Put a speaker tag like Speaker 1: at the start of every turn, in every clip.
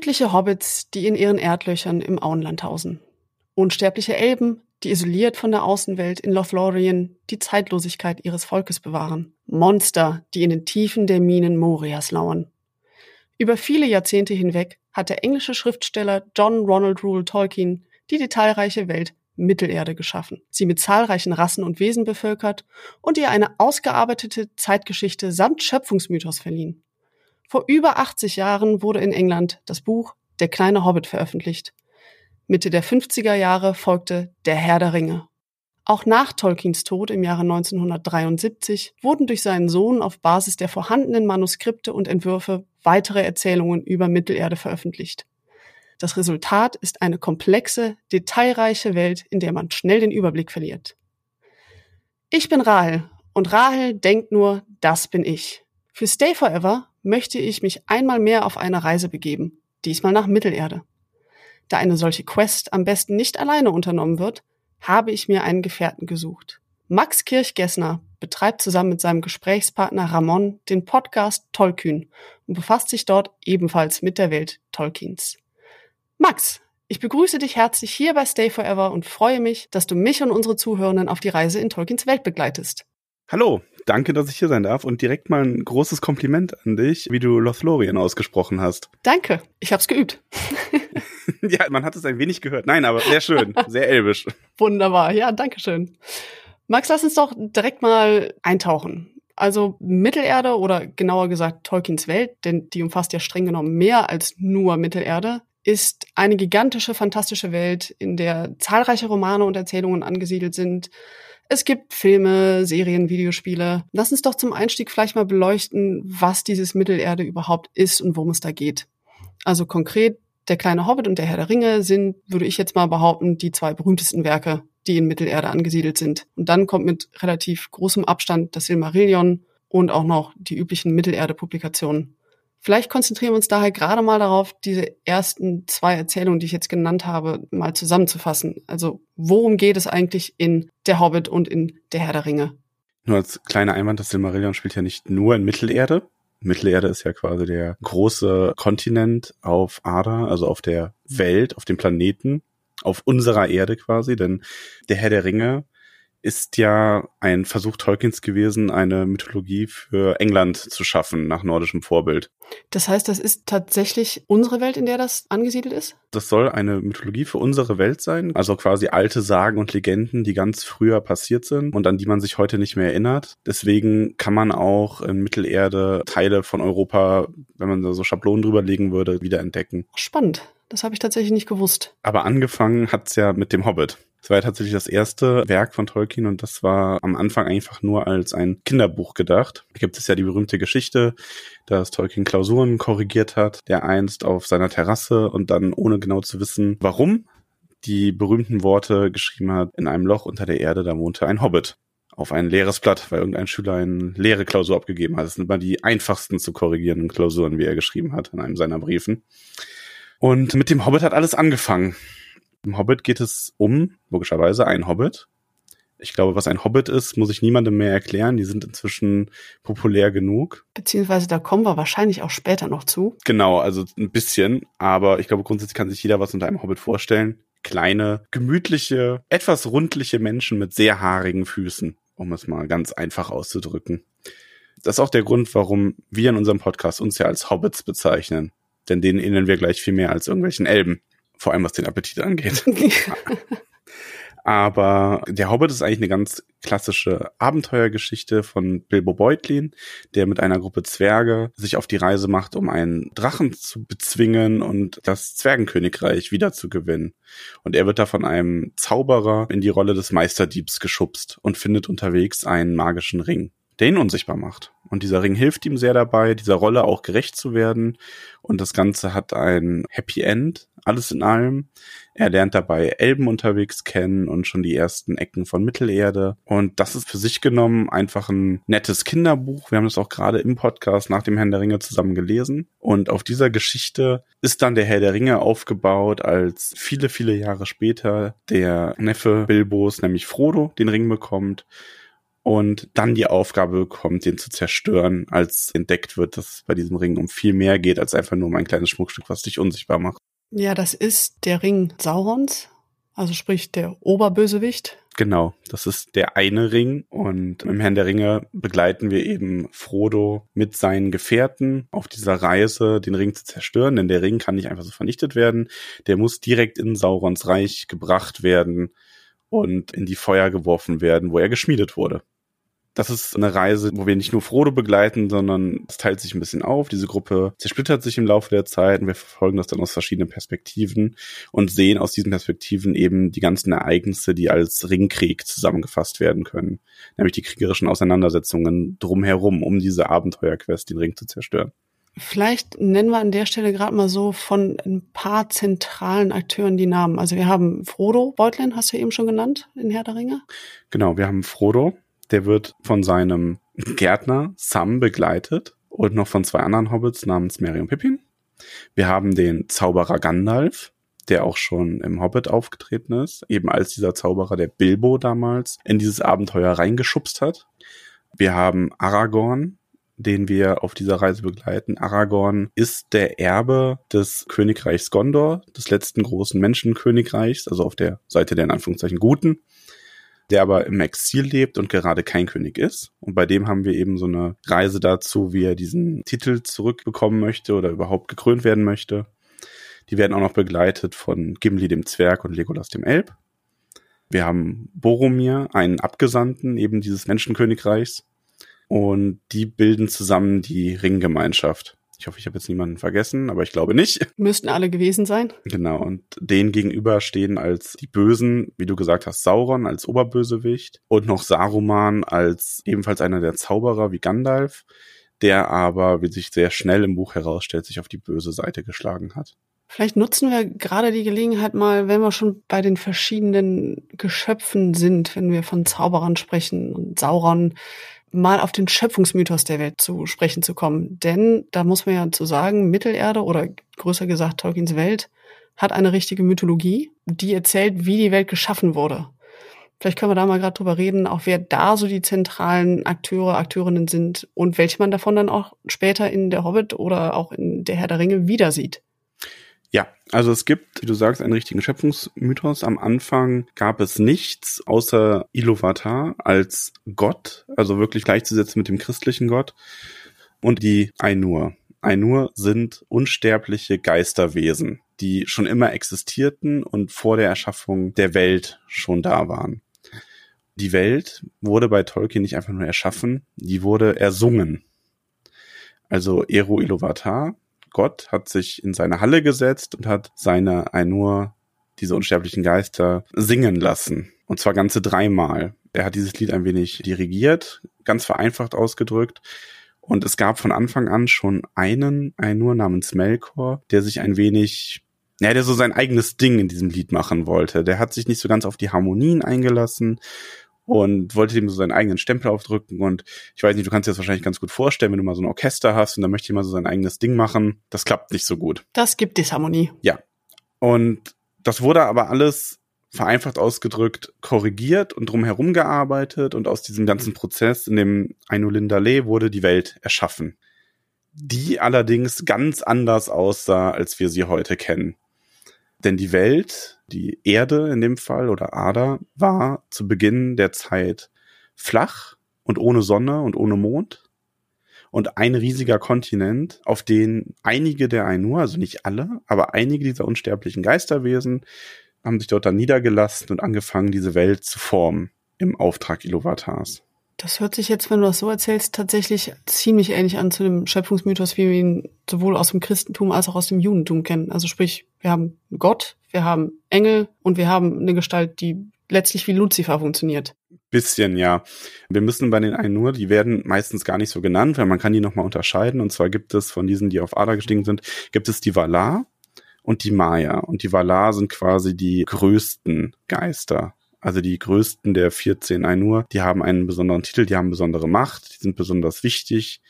Speaker 1: Gemütliche Hobbits, die in ihren Erdlöchern im Auenland hausen. Unsterbliche Elben, die isoliert von der Außenwelt in Lothlorien die Zeitlosigkeit ihres Volkes bewahren. Monster, die in den Tiefen der Minen Morias lauern. Über viele Jahrzehnte hinweg hat der englische Schriftsteller John Ronald Rule Tolkien die detailreiche Welt Mittelerde geschaffen, sie mit zahlreichen Rassen und Wesen bevölkert und ihr eine ausgearbeitete Zeitgeschichte samt Schöpfungsmythos verliehen. Vor über 80 Jahren wurde in England das Buch Der kleine Hobbit veröffentlicht. Mitte der 50er Jahre folgte Der Herr der Ringe. Auch nach Tolkiens Tod im Jahre 1973 wurden durch seinen Sohn auf Basis der vorhandenen Manuskripte und Entwürfe weitere Erzählungen über Mittelerde veröffentlicht. Das Resultat ist eine komplexe, detailreiche Welt, in der man schnell den Überblick verliert. Ich bin Rahel und Rahel denkt nur, das bin ich. Für Stay Forever möchte ich mich einmal mehr auf eine Reise begeben, diesmal nach Mittelerde. Da eine solche Quest am besten nicht alleine unternommen wird, habe ich mir einen Gefährten gesucht. Max Kirchgessner betreibt zusammen mit seinem Gesprächspartner Ramon den Podcast Tollkühn und befasst sich dort ebenfalls mit der Welt Tolkiens. Max, ich begrüße dich herzlich hier bei Stay Forever und freue mich, dass du mich und unsere Zuhörenden auf die Reise in Tolkiens Welt begleitest.
Speaker 2: Hallo, danke, dass ich hier sein darf und direkt mal ein großes Kompliment an dich, wie du Lothlorien ausgesprochen hast.
Speaker 1: Danke, ich hab's geübt.
Speaker 2: ja, man hat es ein wenig gehört. Nein, aber sehr schön, sehr elbisch.
Speaker 1: Wunderbar, ja, danke schön. Max, lass uns doch direkt mal eintauchen. Also Mittelerde oder genauer gesagt Tolkiens Welt, denn die umfasst ja streng genommen mehr als nur Mittelerde, ist eine gigantische, fantastische Welt, in der zahlreiche Romane und Erzählungen angesiedelt sind es gibt Filme, Serien, Videospiele. Lass uns doch zum Einstieg vielleicht mal beleuchten, was dieses Mittelerde überhaupt ist und worum es da geht. Also konkret, der kleine Hobbit und der Herr der Ringe sind, würde ich jetzt mal behaupten, die zwei berühmtesten Werke, die in Mittelerde angesiedelt sind. Und dann kommt mit relativ großem Abstand das Silmarillion und auch noch die üblichen Mittelerde-Publikationen. Vielleicht konzentrieren wir uns daher gerade mal darauf, diese ersten zwei Erzählungen, die ich jetzt genannt habe, mal zusammenzufassen. Also worum geht es eigentlich in Der Hobbit und in Der Herr der Ringe?
Speaker 2: Nur als kleiner Einwand, das Silmarillion spielt ja nicht nur in Mittelerde. Mittelerde ist ja quasi der große Kontinent auf Ada, also auf der Welt, auf dem Planeten, auf unserer Erde quasi, denn der Herr der Ringe ist ja ein Versuch Tolkiens gewesen, eine Mythologie für England zu schaffen, nach nordischem Vorbild.
Speaker 1: Das heißt, das ist tatsächlich unsere Welt, in der das angesiedelt ist?
Speaker 2: Das soll eine Mythologie für unsere Welt sein, also quasi alte Sagen und Legenden, die ganz früher passiert sind und an die man sich heute nicht mehr erinnert. Deswegen kann man auch in Mittelerde Teile von Europa, wenn man da so Schablonen drüber legen würde, wiederentdecken.
Speaker 1: Spannend. Das habe ich tatsächlich nicht gewusst.
Speaker 2: Aber angefangen hat's ja mit dem Hobbit. Das war ja tatsächlich das erste Werk von Tolkien und das war am Anfang einfach nur als ein Kinderbuch gedacht. Da gibt es ja die berühmte Geschichte, dass Tolkien Klausuren korrigiert hat, der einst auf seiner Terrasse und dann ohne genau zu wissen, warum, die berühmten Worte geschrieben hat, in einem Loch unter der Erde, da wohnte ein Hobbit auf ein leeres Blatt, weil irgendein Schüler eine leere Klausur abgegeben hat. Das sind immer die einfachsten zu korrigierenden Klausuren, wie er geschrieben hat in einem seiner Briefen. Und mit dem Hobbit hat alles angefangen. Im Hobbit geht es um, logischerweise, ein Hobbit. Ich glaube, was ein Hobbit ist, muss ich niemandem mehr erklären. Die sind inzwischen populär genug.
Speaker 1: Beziehungsweise da kommen wir wahrscheinlich auch später noch zu.
Speaker 2: Genau, also ein bisschen. Aber ich glaube, grundsätzlich kann sich jeder was unter einem Hobbit vorstellen. Kleine, gemütliche, etwas rundliche Menschen mit sehr haarigen Füßen, um es mal ganz einfach auszudrücken. Das ist auch der Grund, warum wir in unserem Podcast uns ja als Hobbits bezeichnen. Denn denen ähneln wir gleich viel mehr als irgendwelchen Elben vor allem was den Appetit angeht. Aber der Hobbit ist eigentlich eine ganz klassische Abenteuergeschichte von Bilbo Beutlin, der mit einer Gruppe Zwerge sich auf die Reise macht, um einen Drachen zu bezwingen und das Zwergenkönigreich wiederzugewinnen. Und er wird da von einem Zauberer in die Rolle des Meisterdiebs geschubst und findet unterwegs einen magischen Ring der ihn unsichtbar macht. Und dieser Ring hilft ihm sehr dabei, dieser Rolle auch gerecht zu werden. Und das Ganze hat ein Happy End, alles in allem. Er lernt dabei Elben unterwegs kennen und schon die ersten Ecken von Mittelerde. Und das ist für sich genommen einfach ein nettes Kinderbuch. Wir haben das auch gerade im Podcast nach dem Herrn der Ringe zusammen gelesen. Und auf dieser Geschichte ist dann der Herr der Ringe aufgebaut, als viele, viele Jahre später der Neffe Bilbos, nämlich Frodo, den Ring bekommt und dann die Aufgabe bekommt, den zu zerstören, als entdeckt wird, dass es bei diesem Ring um viel mehr geht, als einfach nur um ein kleines Schmuckstück, was dich unsichtbar macht.
Speaker 1: Ja, das ist der Ring Saurons, also sprich der Oberbösewicht.
Speaker 2: Genau, das ist der eine Ring und im Herrn der Ringe begleiten wir eben Frodo mit seinen Gefährten auf dieser Reise, den Ring zu zerstören, denn der Ring kann nicht einfach so vernichtet werden, der muss direkt in Saurons Reich gebracht werden und in die Feuer geworfen werden, wo er geschmiedet wurde. Das ist eine Reise, wo wir nicht nur Frodo begleiten, sondern es teilt sich ein bisschen auf. Diese Gruppe zersplittert sich im Laufe der Zeit und wir verfolgen das dann aus verschiedenen Perspektiven und sehen aus diesen Perspektiven eben die ganzen Ereignisse, die als Ringkrieg zusammengefasst werden können. Nämlich die kriegerischen Auseinandersetzungen drumherum, um diese Abenteuerquest, den Ring zu zerstören.
Speaker 1: Vielleicht nennen wir an der Stelle gerade mal so von ein paar zentralen Akteuren die Namen. Also wir haben Frodo Beutlin, hast du eben schon genannt, in Herr der Ringe.
Speaker 2: Genau, wir haben Frodo, der wird von seinem Gärtner Sam begleitet und noch von zwei anderen Hobbits namens Merry und Pippin. Wir haben den Zauberer Gandalf, der auch schon im Hobbit aufgetreten ist, eben als dieser Zauberer, der Bilbo damals in dieses Abenteuer reingeschubst hat. Wir haben Aragorn, den wir auf dieser Reise begleiten. Aragorn ist der Erbe des Königreichs Gondor, des letzten großen Menschenkönigreichs, also auf der Seite der in Anführungszeichen Guten der aber im Exil lebt und gerade kein König ist. Und bei dem haben wir eben so eine Reise dazu, wie er diesen Titel zurückbekommen möchte oder überhaupt gekrönt werden möchte. Die werden auch noch begleitet von Gimli dem Zwerg und Legolas dem Elb. Wir haben Boromir, einen Abgesandten eben dieses Menschenkönigreichs. Und die bilden zusammen die Ringgemeinschaft. Ich hoffe, ich habe jetzt niemanden vergessen, aber ich glaube nicht.
Speaker 1: Müssten alle gewesen sein.
Speaker 2: Genau, und denen gegenüber stehen als die Bösen, wie du gesagt hast, Sauron als Oberbösewicht und noch Saruman als ebenfalls einer der Zauberer wie Gandalf, der aber, wie sich sehr schnell im Buch herausstellt, sich auf die böse Seite geschlagen hat.
Speaker 1: Vielleicht nutzen wir gerade die Gelegenheit mal, wenn wir schon bei den verschiedenen Geschöpfen sind, wenn wir von Zauberern sprechen und Sauron, mal auf den Schöpfungsmythos der Welt zu sprechen zu kommen. Denn da muss man ja zu sagen, Mittelerde oder größer gesagt Tolkiens Welt hat eine richtige Mythologie, die erzählt, wie die Welt geschaffen wurde. Vielleicht können wir da mal gerade drüber reden, auch wer da so die zentralen Akteure, Akteurinnen sind und welche man davon dann auch später in der Hobbit oder auch in der Herr der Ringe wieder sieht.
Speaker 2: Ja, also es gibt, wie du sagst, einen richtigen Schöpfungsmythos. Am Anfang gab es nichts außer Iluvatar als Gott, also wirklich gleichzusetzen mit dem christlichen Gott und die Ainur. Ainur sind unsterbliche Geisterwesen, die schon immer existierten und vor der Erschaffung der Welt schon da waren. Die Welt wurde bei Tolkien nicht einfach nur erschaffen, die wurde ersungen. Also Eru Iluvatar Gott hat sich in seine Halle gesetzt und hat seine Ainur, diese unsterblichen Geister, singen lassen. Und zwar ganze dreimal. Er hat dieses Lied ein wenig dirigiert, ganz vereinfacht ausgedrückt. Und es gab von Anfang an schon einen Ainur namens Melkor, der sich ein wenig ja, der so sein eigenes Ding in diesem Lied machen wollte. Der hat sich nicht so ganz auf die Harmonien eingelassen und wollte ihm so seinen eigenen Stempel aufdrücken. Und ich weiß nicht, du kannst dir das wahrscheinlich ganz gut vorstellen, wenn du mal so ein Orchester hast und dann möchte jemand so sein eigenes Ding machen. Das klappt nicht so gut.
Speaker 1: Das gibt Disharmonie.
Speaker 2: Ja. Und das wurde aber alles vereinfacht ausgedrückt korrigiert und drumherum gearbeitet und aus diesem ganzen Prozess in dem Ainulindale wurde die Welt erschaffen. Die allerdings ganz anders aussah, als wir sie heute kennen. Denn die Welt, die Erde in dem Fall oder Ada, war zu Beginn der Zeit flach und ohne Sonne und ohne Mond. Und ein riesiger Kontinent, auf den einige der Ainur, also nicht alle, aber einige dieser unsterblichen Geisterwesen, haben sich dort dann niedergelassen und angefangen, diese Welt zu formen im Auftrag Iluvatars.
Speaker 1: Das hört sich jetzt, wenn du das so erzählst, tatsächlich ziemlich ähnlich an zu dem Schöpfungsmythos, wie wir ihn sowohl aus dem Christentum als auch aus dem Judentum kennen. Also sprich, wir haben Gott, wir haben Engel und wir haben eine Gestalt, die letztlich wie Luzifer funktioniert.
Speaker 2: Bisschen, ja. Wir müssen bei den einen nur, die werden meistens gar nicht so genannt, weil man kann die nochmal unterscheiden. Und zwar gibt es von diesen, die auf Ada gestiegen sind, gibt es die Valar und die Maya. Und die Valar sind quasi die größten Geister also die größten der 14 Ainur, die haben einen besonderen Titel, die haben besondere Macht, die sind besonders wichtig,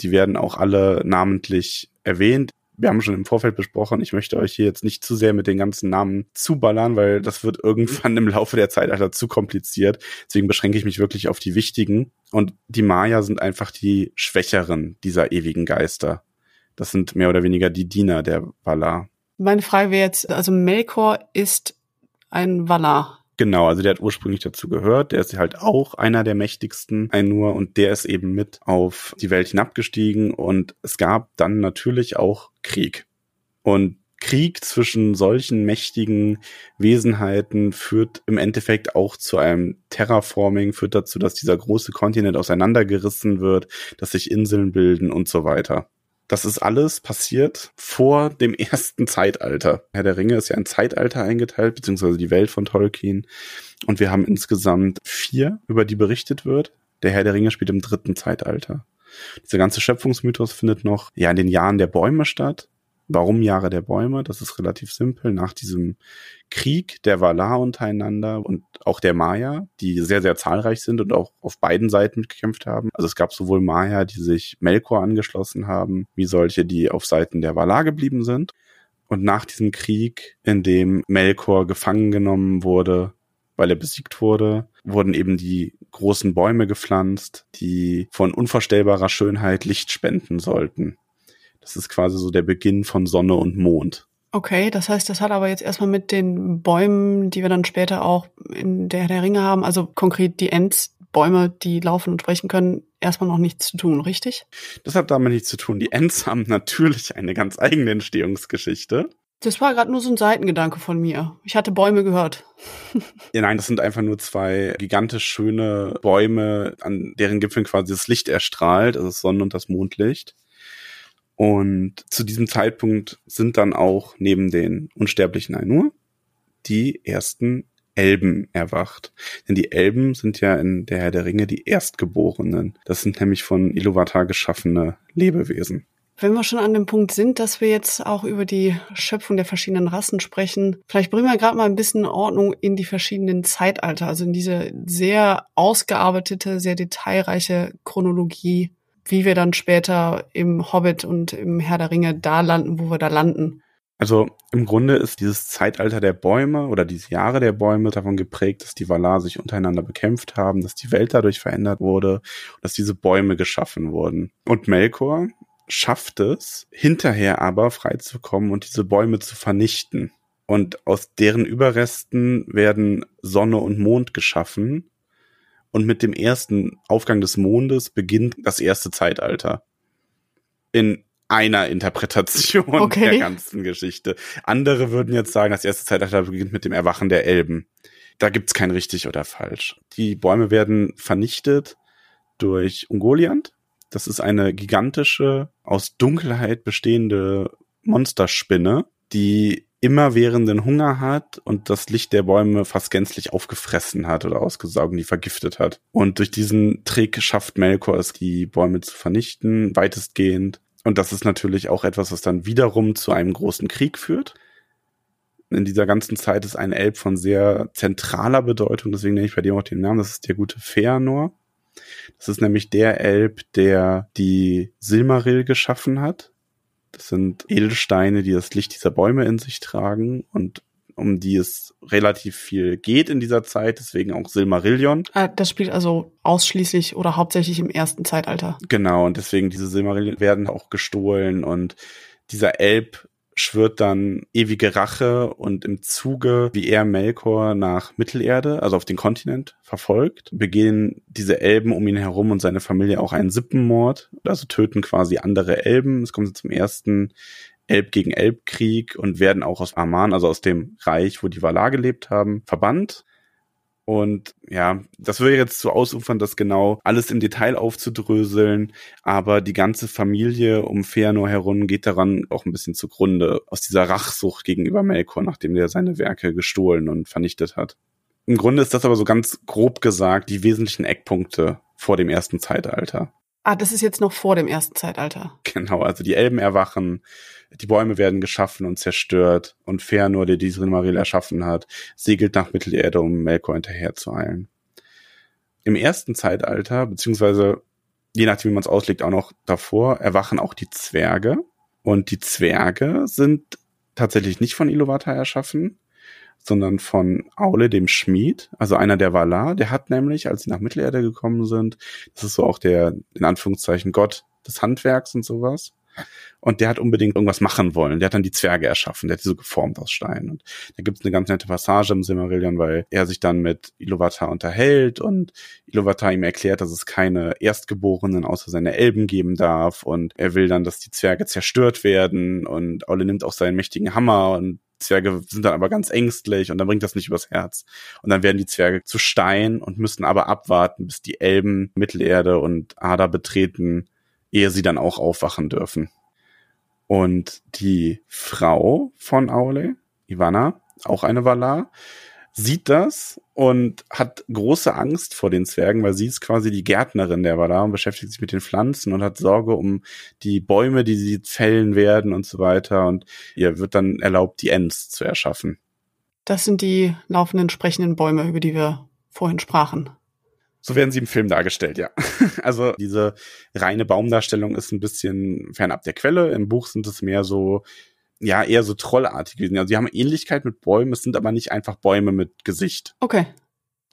Speaker 2: die werden auch alle namentlich erwähnt. wir haben schon im Vorfeld besprochen, ich möchte euch hier jetzt nicht zu sehr mit den ganzen Namen zuballern, weil das wird irgendwann im Laufe der Zeitalter zu kompliziert. Deswegen beschränke ich mich wirklich auf die wichtigen. Und die Maya sind einfach die Schwächeren dieser ewigen Geister. Das sind mehr oder weniger die Diener der Valar.
Speaker 1: Meine Frage wäre jetzt, also Melkor ist ein Valar.
Speaker 2: Genau, also der hat ursprünglich dazu gehört. Der ist halt auch einer der mächtigsten Ainur und der ist eben mit auf die Welt hinabgestiegen und es gab dann natürlich auch Krieg. Und Krieg zwischen solchen mächtigen Wesenheiten führt im Endeffekt auch zu einem Terraforming, führt dazu, dass dieser große Kontinent auseinandergerissen wird, dass sich Inseln bilden und so weiter. Das ist alles passiert vor dem ersten Zeitalter. Herr der Ringe ist ja ein Zeitalter eingeteilt, beziehungsweise die Welt von Tolkien. Und wir haben insgesamt vier, über die berichtet wird. Der Herr der Ringe spielt im dritten Zeitalter. Dieser ganze Schöpfungsmythos findet noch ja in den Jahren der Bäume statt. Warum Jahre der Bäume? Das ist relativ simpel. Nach diesem Krieg der Valar untereinander und auch der Maya, die sehr, sehr zahlreich sind und auch auf beiden Seiten mitgekämpft haben. Also es gab sowohl Maya, die sich Melkor angeschlossen haben, wie solche, die auf Seiten der Valar geblieben sind. Und nach diesem Krieg, in dem Melkor gefangen genommen wurde, weil er besiegt wurde, wurden eben die großen Bäume gepflanzt, die von unvorstellbarer Schönheit Licht spenden sollten. Das ist quasi so der Beginn von Sonne und Mond.
Speaker 1: Okay, das heißt, das hat aber jetzt erstmal mit den Bäumen, die wir dann später auch in der, der Ringe haben, also konkret die Ents, Bäume, die laufen und sprechen können, erstmal noch nichts zu tun, richtig?
Speaker 2: Das hat damit nichts zu tun. Die Ents haben natürlich eine ganz eigene Entstehungsgeschichte.
Speaker 1: Das war gerade nur so ein Seitengedanke von mir. Ich hatte Bäume gehört.
Speaker 2: ja, nein, das sind einfach nur zwei gigantisch schöne Bäume, an deren Gipfeln quasi das Licht erstrahlt, also das Sonnen- und das Mondlicht. Und zu diesem Zeitpunkt sind dann auch neben den unsterblichen Ainur die ersten Elben erwacht. Denn die Elben sind ja in der Herr der Ringe die Erstgeborenen. Das sind nämlich von Iluvatar geschaffene Lebewesen.
Speaker 1: Wenn wir schon an dem Punkt sind, dass wir jetzt auch über die Schöpfung der verschiedenen Rassen sprechen, vielleicht bringen wir gerade mal ein bisschen Ordnung in die verschiedenen Zeitalter, also in diese sehr ausgearbeitete, sehr detailreiche Chronologie wie wir dann später im Hobbit und im Herr der Ringe da landen, wo wir da landen.
Speaker 2: Also im Grunde ist dieses Zeitalter der Bäume oder diese Jahre der Bäume davon geprägt, dass die Valar sich untereinander bekämpft haben, dass die Welt dadurch verändert wurde, dass diese Bäume geschaffen wurden. Und Melkor schafft es, hinterher aber freizukommen und diese Bäume zu vernichten. Und aus deren Überresten werden Sonne und Mond geschaffen, und mit dem ersten Aufgang des Mondes beginnt das erste Zeitalter. In einer Interpretation okay. der ganzen Geschichte. Andere würden jetzt sagen, das erste Zeitalter beginnt mit dem Erwachen der Elben. Da gibt's kein richtig oder falsch. Die Bäume werden vernichtet durch Ungoliant. Das ist eine gigantische, aus Dunkelheit bestehende Monsterspinne, die immerwährenden Hunger hat und das Licht der Bäume fast gänzlich aufgefressen hat oder ausgesaugt die vergiftet hat. Und durch diesen Trick schafft Melkor es, die Bäume zu vernichten, weitestgehend. Und das ist natürlich auch etwas, was dann wiederum zu einem großen Krieg führt. In dieser ganzen Zeit ist ein Elb von sehr zentraler Bedeutung, deswegen nenne ich bei dem auch den Namen, das ist der gute Feanor. Das ist nämlich der Elb, der die Silmaril geschaffen hat, das sind Edelsteine, die das Licht dieser Bäume in sich tragen und um die es relativ viel geht in dieser Zeit, deswegen auch Silmarillion.
Speaker 1: Ah, das spielt also ausschließlich oder hauptsächlich im ersten Zeitalter.
Speaker 2: Genau, und deswegen diese Silmarillion werden auch gestohlen und dieser Elb schwört dann ewige Rache und im Zuge, wie er Melkor nach Mittelerde, also auf den Kontinent, verfolgt, begehen diese Elben um ihn herum und seine Familie auch einen Sippenmord, also töten quasi andere Elben. Es kommt zum ersten Elb gegen Elbkrieg und werden auch aus Aman, also aus dem Reich, wo die Valar gelebt haben, verbannt. Und ja, das würde jetzt zu ausufern, das genau alles im Detail aufzudröseln, aber die ganze Familie um Feanor herum geht daran auch ein bisschen zugrunde aus dieser Rachsucht gegenüber Melkor, nachdem der seine Werke gestohlen und vernichtet hat. Im Grunde ist das aber so ganz grob gesagt die wesentlichen Eckpunkte vor dem ersten Zeitalter.
Speaker 1: Ah, das ist jetzt noch vor dem ersten Zeitalter.
Speaker 2: Genau, also die Elben erwachen, die Bäume werden geschaffen und zerstört und Fëanor, der die Silmaril erschaffen hat, segelt nach Mittelerde, um Melkor hinterher zu eilen. Im ersten Zeitalter, beziehungsweise je nachdem, wie man es auslegt, auch noch davor, erwachen auch die Zwerge Und die Zwerge sind tatsächlich nicht von Iluvatar erschaffen, sondern von Aule, dem Schmied, also einer der Valar. Der hat nämlich, als sie nach Mittelerde gekommen sind, das ist so auch der, in Anführungszeichen, Gott des Handwerks und sowas. Und der hat unbedingt irgendwas machen wollen. Der hat dann die Zwerge erschaffen. Der hat die so geformt aus Stein. Und da gibt es eine ganz nette Passage im Silmarillion, weil er sich dann mit Iluvatar unterhält und Iluvatar ihm erklärt, dass es keine Erstgeborenen außer seine Elben geben darf. Und er will dann, dass die Zwerge zerstört werden. Und Aule nimmt auch seinen mächtigen Hammer und Zwerge sind dann aber ganz ängstlich und dann bringt das nicht übers Herz. Und dann werden die Zwerge zu Stein und müssen aber abwarten, bis die Elben Mittelerde und Ada betreten, ehe sie dann auch aufwachen dürfen. Und die Frau von Aule, Ivana, auch eine Valar, sieht das und hat große Angst vor den Zwergen, weil sie ist quasi die Gärtnerin der Valar und beschäftigt sich mit den Pflanzen und hat Sorge um die Bäume, die sie fällen werden und so weiter. Und ihr wird dann erlaubt, die Ents zu erschaffen.
Speaker 1: Das sind die laufenden sprechenden Bäume, über die wir vorhin sprachen.
Speaker 2: So werden sie im Film dargestellt, ja. Also diese reine Baumdarstellung ist ein bisschen fernab der Quelle. Im Buch sind es mehr so, ja, eher so trollartig gewesen. Also sie haben Ähnlichkeit mit Bäumen, es sind aber nicht einfach Bäume mit Gesicht.
Speaker 1: Okay.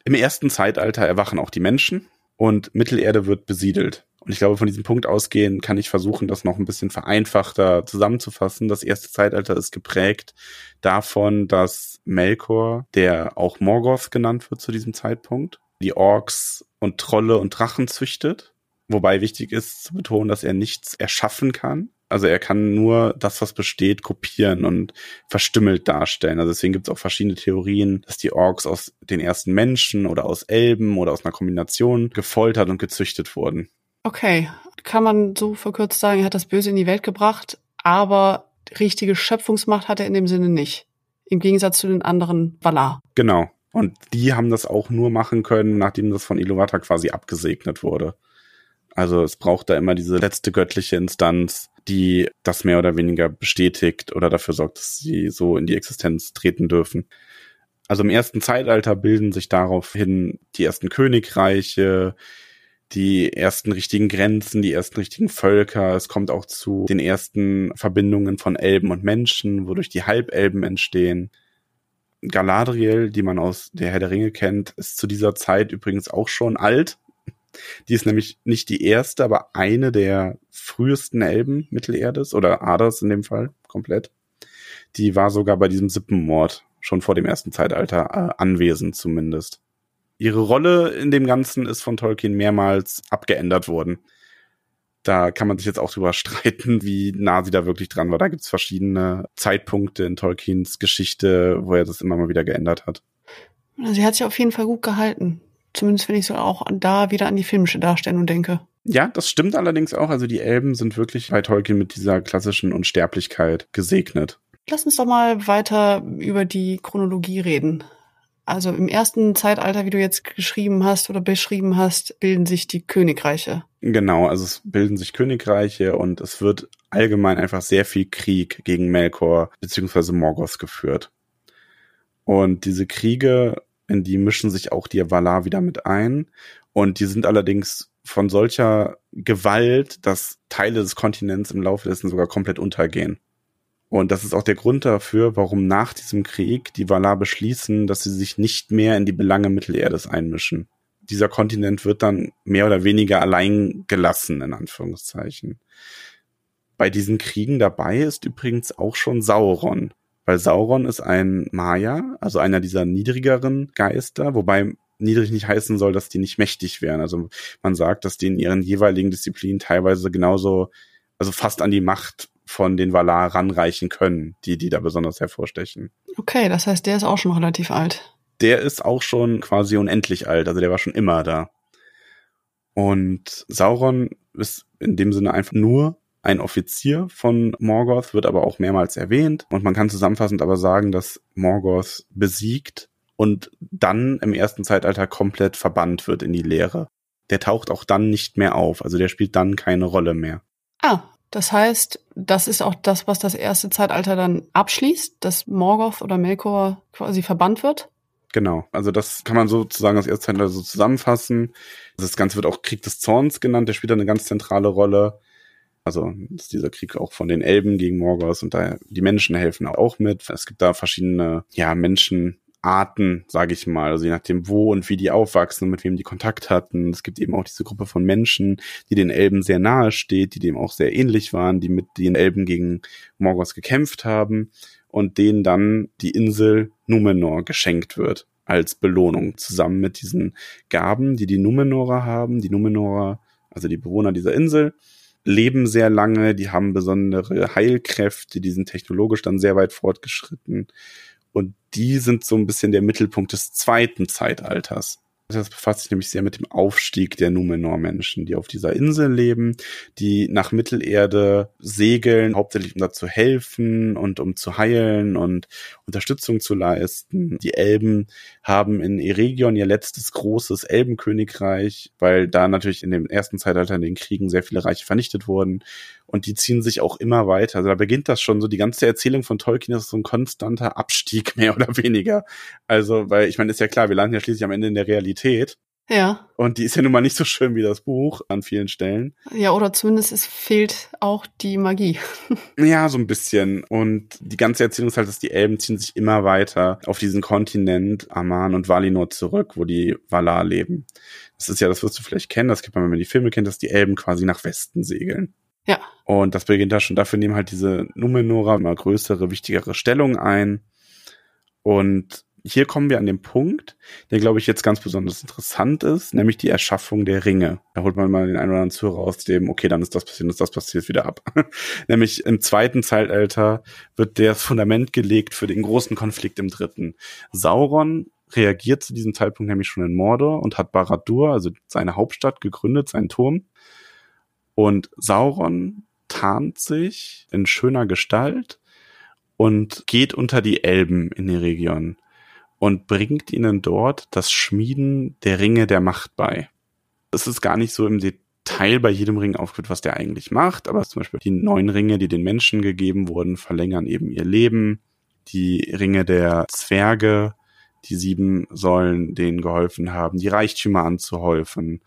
Speaker 2: Im ersten Zeitalter erwachen auch die Menschen und Mittelerde wird besiedelt. Und ich glaube, von diesem Punkt ausgehend kann ich versuchen, das noch ein bisschen vereinfachter zusammenzufassen. Das erste Zeitalter ist geprägt davon, dass Melkor, der auch Morgoth genannt wird zu diesem Zeitpunkt, die Orks und Trolle und Drachen züchtet. Wobei wichtig ist zu betonen, dass er nichts erschaffen kann. Also er kann nur das, was besteht, kopieren und verstümmelt darstellen. Also deswegen gibt es auch verschiedene Theorien, dass die Orks aus den ersten Menschen oder aus Elben oder aus einer Kombination gefoltert und gezüchtet wurden.
Speaker 1: Okay, kann man so verkürzt sagen, er hat das Böse in die Welt gebracht, aber richtige Schöpfungsmacht hat er in dem Sinne nicht. Im Gegensatz zu den anderen Valar.
Speaker 2: Genau. Und die haben das auch nur machen können, nachdem das von Iluvatar quasi abgesegnet wurde. Also es braucht da immer diese letzte göttliche Instanz, die das mehr oder weniger bestätigt oder dafür sorgt, dass sie so in die Existenz treten dürfen. Also im ersten Zeitalter bilden sich daraufhin die ersten Königreiche, die ersten richtigen Grenzen, die ersten richtigen Völker. Es kommt auch zu den ersten Verbindungen von Elben und Menschen, wodurch die Halbelben entstehen. Galadriel, die man aus der Herr der Ringe kennt, ist zu dieser Zeit übrigens auch schon alt. Die ist nämlich nicht die erste, aber eine der frühesten Elben Mittelerdes oder Aders in dem Fall komplett. Die war sogar bei diesem Sippenmord schon vor dem ersten Zeitalter äh, anwesend zumindest. Ihre Rolle in dem Ganzen ist von Tolkien mehrmals abgeändert worden da kann man sich jetzt auch drüber streiten, wie nah sie da wirklich dran war. Da gibt's verschiedene Zeitpunkte in Tolkiens Geschichte, wo er das immer mal wieder geändert hat.
Speaker 1: Sie hat sich auf jeden Fall gut gehalten. Zumindest wenn ich so auch da wieder an die filmische Darstellung denke.
Speaker 2: Ja, das stimmt allerdings auch. Also die Elben sind wirklich bei Tolkien mit dieser klassischen Unsterblichkeit gesegnet.
Speaker 1: Lass uns doch mal weiter über die Chronologie reden. Also im ersten Zeitalter, wie du jetzt geschrieben hast oder beschrieben hast, bilden sich die Königreiche.
Speaker 2: Genau, also es bilden sich Königreiche und es wird allgemein einfach sehr viel Krieg gegen Melkor bzw. Morgoth geführt. Und diese Kriege, in die mischen sich auch die Valar wieder mit ein. Und die sind allerdings von solcher Gewalt, dass Teile des Kontinents im Laufe dessen sogar komplett untergehen. Und das ist auch der Grund dafür, warum nach diesem Krieg die Valar beschließen, dass sie sich nicht mehr in die Belange Mittelerdes einmischen. Dieser Kontinent wird dann mehr oder weniger allein gelassen, in Anführungszeichen. Bei diesen Kriegen dabei ist übrigens auch schon Sauron, weil Sauron ist ein Maya, also einer dieser niedrigeren Geister, wobei niedrig nicht heißen soll, dass die nicht mächtig wären. Also man sagt, dass die in ihren jeweiligen Disziplinen teilweise genauso, also fast an die Macht von den Valar ranreichen können, die, die da besonders hervorstechen.
Speaker 1: Okay, das heißt, der ist auch schon relativ alt.
Speaker 2: Der ist auch schon quasi unendlich alt, also der war schon immer da. Und Sauron ist in dem Sinne einfach nur ein Offizier von Morgoth, wird aber auch mehrmals erwähnt. Und man kann zusammenfassend aber sagen, dass Morgoth besiegt und dann im ersten Zeitalter komplett verbannt wird in die Leere. Der taucht auch dann nicht mehr auf, also der spielt dann keine Rolle mehr.
Speaker 1: Ah, das heißt, das ist auch das, was das erste Zeitalter dann abschließt, dass Morgoth oder Melkor quasi verbannt wird.
Speaker 2: Genau, also das kann man sozusagen das erste Zeitalter so zusammenfassen. Das Ganze wird auch Krieg des Zorns genannt, der spielt da eine ganz zentrale Rolle. Also ist dieser Krieg auch von den Elben gegen Morgoth und da die Menschen helfen auch mit. Es gibt da verschiedene ja Menschen Arten, sage ich mal, also je nachdem wo und wie die aufwachsen und mit wem die Kontakt hatten. Es gibt eben auch diese Gruppe von Menschen, die den Elben sehr nahe steht, die dem auch sehr ähnlich waren, die mit den Elben gegen Morgoth gekämpft haben und denen dann die Insel Numenor geschenkt wird als Belohnung. Zusammen mit diesen Gaben, die die Numenorer haben. Die Numenorer, also die Bewohner dieser Insel, leben sehr lange, die haben besondere Heilkräfte, die sind technologisch dann sehr weit fortgeschritten und die sind so ein bisschen der Mittelpunkt des zweiten Zeitalters. Das befasst sich nämlich sehr mit dem Aufstieg der Numenor-Menschen, die auf dieser Insel leben, die nach Mittelerde segeln, hauptsächlich um da zu helfen und um zu heilen und Unterstützung zu leisten. Die Elben haben in Eregion ihr letztes großes Elbenkönigreich, weil da natürlich in dem ersten Zeitalter in den Kriegen sehr viele Reiche vernichtet wurden und die ziehen sich auch immer weiter. Also da beginnt das schon so, die ganze Erzählung von Tolkien ist so ein konstanter Abstieg, mehr oder weniger. Also, weil ich meine, ist ja klar, wir landen ja schließlich am Ende in der Realität.
Speaker 1: Ja.
Speaker 2: Und die ist ja nun mal nicht so schön wie das Buch an vielen Stellen.
Speaker 1: Ja, oder zumindest es fehlt auch die Magie.
Speaker 2: ja, so ein bisschen. Und die ganze Erzählung ist halt, dass die Elben ziehen sich immer weiter auf diesen Kontinent Aman und Valinor zurück, wo die Valar leben. Das ist ja, das wirst du vielleicht kennen, das gibt man, wenn man die Filme kennt, dass die Elben quasi nach Westen segeln.
Speaker 1: Ja.
Speaker 2: Und das beginnt da schon, dafür nehmen halt diese Numenora immer größere, wichtigere Stellung ein. Und hier kommen wir an den Punkt, der, glaube ich, jetzt ganz besonders interessant ist, nämlich die Erschaffung der Ringe. Da holt man mal den einen oder anderen Zuhörer aus dem, okay, dann ist das passiert, ist das passiert wieder ab. nämlich im zweiten Zeitalter wird das Fundament gelegt für den großen Konflikt im dritten. Sauron reagiert zu diesem Zeitpunkt nämlich schon in Mordor und hat Barad-dûr, also seine Hauptstadt, gegründet, seinen Turm. Und Sauron tarnt sich in schöner Gestalt und geht unter die Elben in die Region und bringt ihnen dort das Schmieden der Ringe der Macht bei. Es ist gar nicht so im Detail bei jedem Ring aufgeführt, was der eigentlich macht, aber zum Beispiel die neun Ringe, die den Menschen gegeben wurden, verlängern eben ihr Leben. Die Ringe der Zwerge, die sieben sollen denen geholfen haben, die Reichtümer anzuhäufen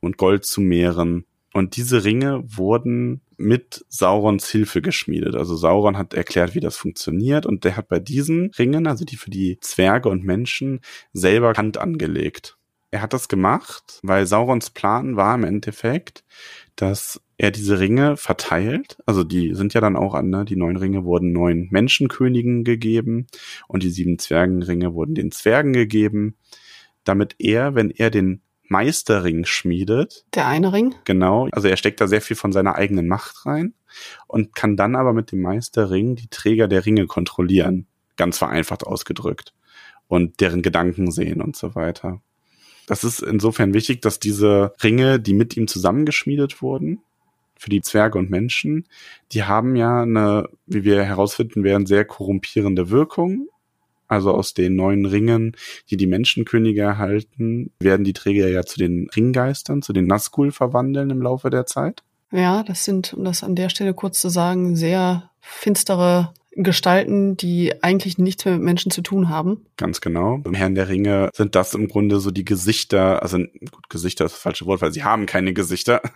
Speaker 2: und Gold zu mehren. Und diese Ringe wurden mit Saurons Hilfe geschmiedet. Also Sauron hat erklärt, wie das funktioniert und der hat bei diesen Ringen, also die für die Zwerge und Menschen, selber Hand angelegt. Er hat das gemacht, weil Saurons Plan war im Endeffekt, dass er diese Ringe verteilt. Also die sind ja dann auch an, ne? die neun Ringe wurden neun Menschenkönigen gegeben und die sieben Zwergenringe wurden den Zwergen gegeben, damit er, wenn er den Meisterring schmiedet.
Speaker 1: Der eine Ring?
Speaker 2: Genau. Also er steckt da sehr viel von seiner eigenen Macht rein und kann dann aber mit dem Meisterring die Träger der Ringe kontrollieren. Ganz vereinfacht ausgedrückt. Und deren Gedanken sehen und so weiter. Das ist insofern wichtig, dass diese Ringe, die mit ihm zusammengeschmiedet wurden, für die Zwerge und Menschen, die haben ja eine, wie wir herausfinden werden, sehr korrumpierende Wirkung also aus den neuen Ringen, die die Menschenkönige erhalten, werden die Träger ja zu den Ringgeistern, zu den Nazgul verwandeln im Laufe der Zeit.
Speaker 1: Ja, das sind, um das an der Stelle kurz zu sagen, sehr finstere Gestalten, die eigentlich nichts mehr mit Menschen zu tun haben.
Speaker 2: Ganz genau. Im Herrn der Ringe sind das im Grunde so die Gesichter, also gut, Gesichter ist das falsche Wort, weil sie haben keine Gesichter.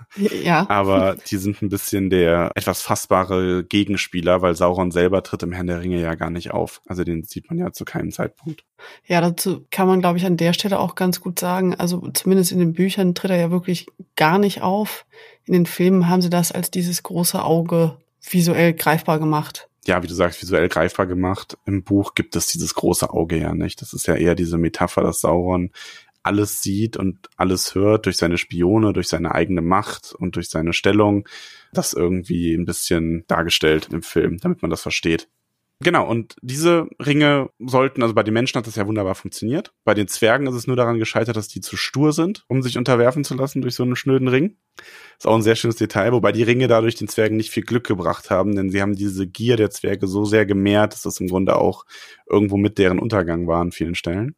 Speaker 1: Ja.
Speaker 2: Aber die sind ein bisschen der etwas fassbare Gegenspieler, weil Sauron selber tritt im Herrn der Ringe ja gar nicht auf. Also den sieht man ja zu keinem Zeitpunkt.
Speaker 1: Ja, dazu kann man, glaube ich, an der Stelle auch ganz gut sagen, also zumindest in den Büchern tritt er ja wirklich gar nicht auf. In den Filmen haben sie das als dieses große Auge visuell greifbar gemacht
Speaker 2: ja, wie du sagst, visuell greifbar gemacht. Im Buch gibt es dieses große Auge ja nicht. Das ist ja eher diese Metapher, dass Sauron alles sieht und alles hört durch seine Spione, durch seine eigene Macht und durch seine Stellung. Das irgendwie ein bisschen dargestellt im Film, damit man das versteht. Genau, und diese Ringe sollten, also bei den Menschen hat das ja wunderbar funktioniert. Bei den Zwergen ist es nur daran gescheitert, dass die zu stur sind, um sich unterwerfen zu lassen durch so einen schnöden Ring. Ist auch ein sehr schönes Detail, wobei die Ringe dadurch den Zwergen nicht viel Glück gebracht haben, denn sie haben diese Gier der Zwerge so sehr gemehrt, dass das im Grunde auch irgendwo mit deren Untergang war an vielen Stellen.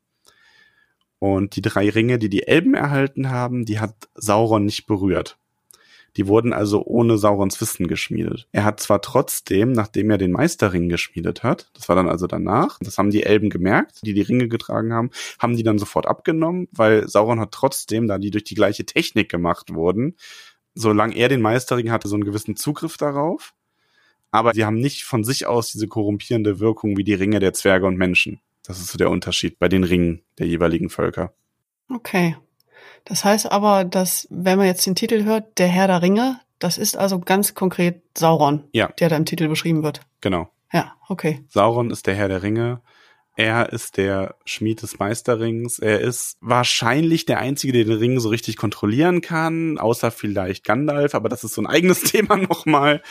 Speaker 2: Und die drei Ringe, die die Elben erhalten haben, die hat Sauron nicht berührt. Die wurden also ohne Saurons Wissen geschmiedet. Er hat zwar trotzdem, nachdem er den Meisterring geschmiedet hat, das war dann also danach, das haben die Elben gemerkt, die die Ringe getragen haben, haben die dann sofort abgenommen, weil Sauron hat trotzdem, da die durch die gleiche Technik gemacht wurden, solange er den Meisterring hatte, so einen gewissen Zugriff darauf. Aber sie haben nicht von sich aus diese korrumpierende Wirkung wie die Ringe der Zwerge und Menschen. Das ist so der Unterschied bei den Ringen der jeweiligen Völker.
Speaker 1: Okay. Das heißt aber, dass, wenn man jetzt den Titel hört, der Herr der Ringe, das ist also ganz konkret Sauron,
Speaker 2: ja.
Speaker 1: der da im Titel beschrieben wird.
Speaker 2: Genau.
Speaker 1: Ja, okay.
Speaker 2: Sauron ist der Herr der Ringe. Er ist der Schmied des Meisterrings. Er ist wahrscheinlich der Einzige, der den Ring so richtig kontrollieren kann, außer vielleicht Gandalf, aber das ist so ein eigenes Thema nochmal.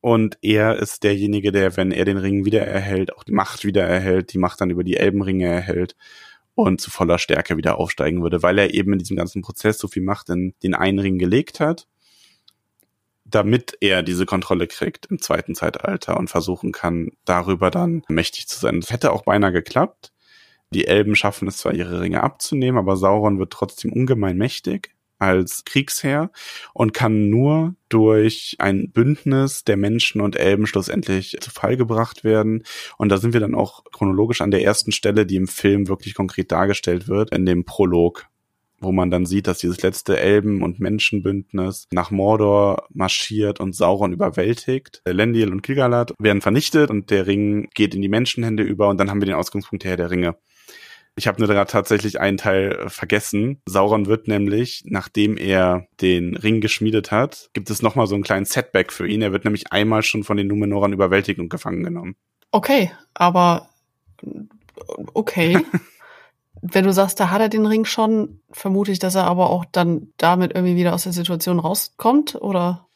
Speaker 2: Und er ist derjenige, der, wenn er den Ring wiedererhält, auch die Macht wiedererhält, die Macht dann über die Elbenringe erhält und zu voller Stärke wieder aufsteigen würde, weil er eben in diesem ganzen Prozess so viel Macht in den einen Ring gelegt hat damit er diese Kontrolle kriegt im zweiten Zeitalter und versuchen kann, darüber dann mächtig zu sein. Das hätte auch beinahe geklappt. Die Elben schaffen es zwar, ihre Ringe abzunehmen, aber Sauron wird trotzdem ungemein mächtig als Kriegsherr und kann nur durch ein Bündnis der Menschen und Elben schlussendlich zu Fall gebracht werden. Und da sind wir dann auch chronologisch an der ersten Stelle, die im Film wirklich konkret dargestellt wird, in dem Prolog wo man dann sieht, dass dieses letzte Elben- und Menschenbündnis nach Mordor marschiert und Sauron überwältigt. Elendil und Gilgalad werden vernichtet und der Ring geht in die Menschenhände über und dann haben wir den Ausgangspunkt her der Ringe. Ich habe nur gerade tatsächlich einen Teil vergessen. Sauron wird nämlich, nachdem er den Ring geschmiedet hat, gibt es nochmal so einen kleinen Setback für ihn. Er wird nämlich einmal schon von den Numenorern überwältigt und gefangen genommen.
Speaker 1: Okay, aber okay. wenn du sagst, da hat er den Ring schon, vermute ich, dass er aber auch dann damit irgendwie wieder aus der Situation rauskommt, oder?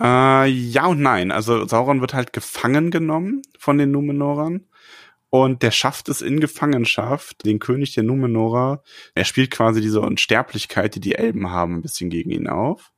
Speaker 2: Äh, ja und nein. Also Sauron wird halt gefangen genommen von den Numenorern. Und der schafft es in Gefangenschaft, den König der Numenora. Er spielt quasi diese Unsterblichkeit, die die Elben haben, ein bisschen gegen ihn auf.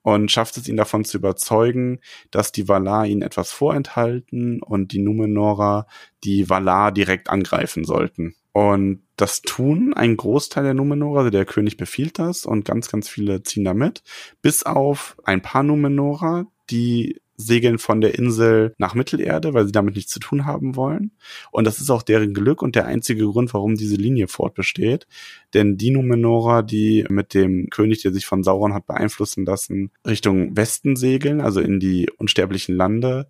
Speaker 2: Und schafft es ihn davon zu überzeugen, dass die Valar ihn etwas vorenthalten und die Numenora die Valar direkt angreifen sollten. Und das tun ein Großteil der Numenora, also der König befiehlt das und ganz, ganz viele ziehen da mit. Bis auf ein paar Numenora, die segeln von der Insel nach Mittelerde, weil sie damit nichts zu tun haben wollen. Und das ist auch deren Glück und der einzige Grund, warum diese Linie fortbesteht. Denn die Numenora, die mit dem König, der sich von Sauron hat beeinflussen lassen, Richtung Westen segeln, also in die unsterblichen Lande,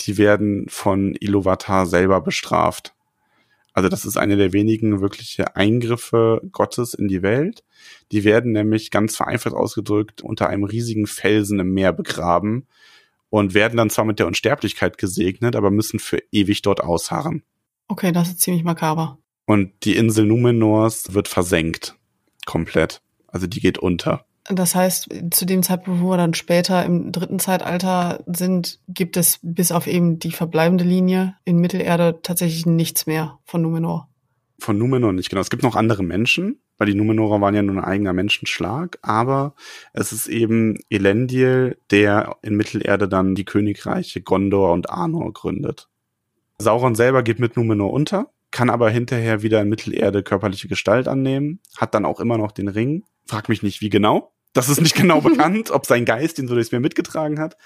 Speaker 2: die werden von Iluvatar selber bestraft. Also das ist eine der wenigen wirkliche Eingriffe Gottes in die Welt. Die werden nämlich ganz vereinfacht ausgedrückt unter einem riesigen Felsen im Meer begraben und werden dann zwar mit der Unsterblichkeit gesegnet, aber müssen für ewig dort ausharren.
Speaker 1: Okay, das ist ziemlich makaber.
Speaker 2: Und die Insel Numenors wird versenkt. Komplett. Also die geht unter.
Speaker 1: Das heißt, zu dem Zeitpunkt, wo wir dann später im dritten Zeitalter sind, gibt es bis auf eben die verbleibende Linie in Mittelerde tatsächlich nichts mehr von Numenor.
Speaker 2: Von Numenor nicht, genau. Es gibt noch andere Menschen, weil die Numenorer waren ja nur ein eigener Menschenschlag, aber es ist eben Elendil, der in Mittelerde dann die Königreiche Gondor und Arnor gründet. Sauron selber geht mit Numenor unter, kann aber hinterher wieder in Mittelerde körperliche Gestalt annehmen, hat dann auch immer noch den Ring. Frag mich nicht, wie genau. Das ist nicht genau bekannt, ob sein Geist ihn so durchs Meer mitgetragen hat.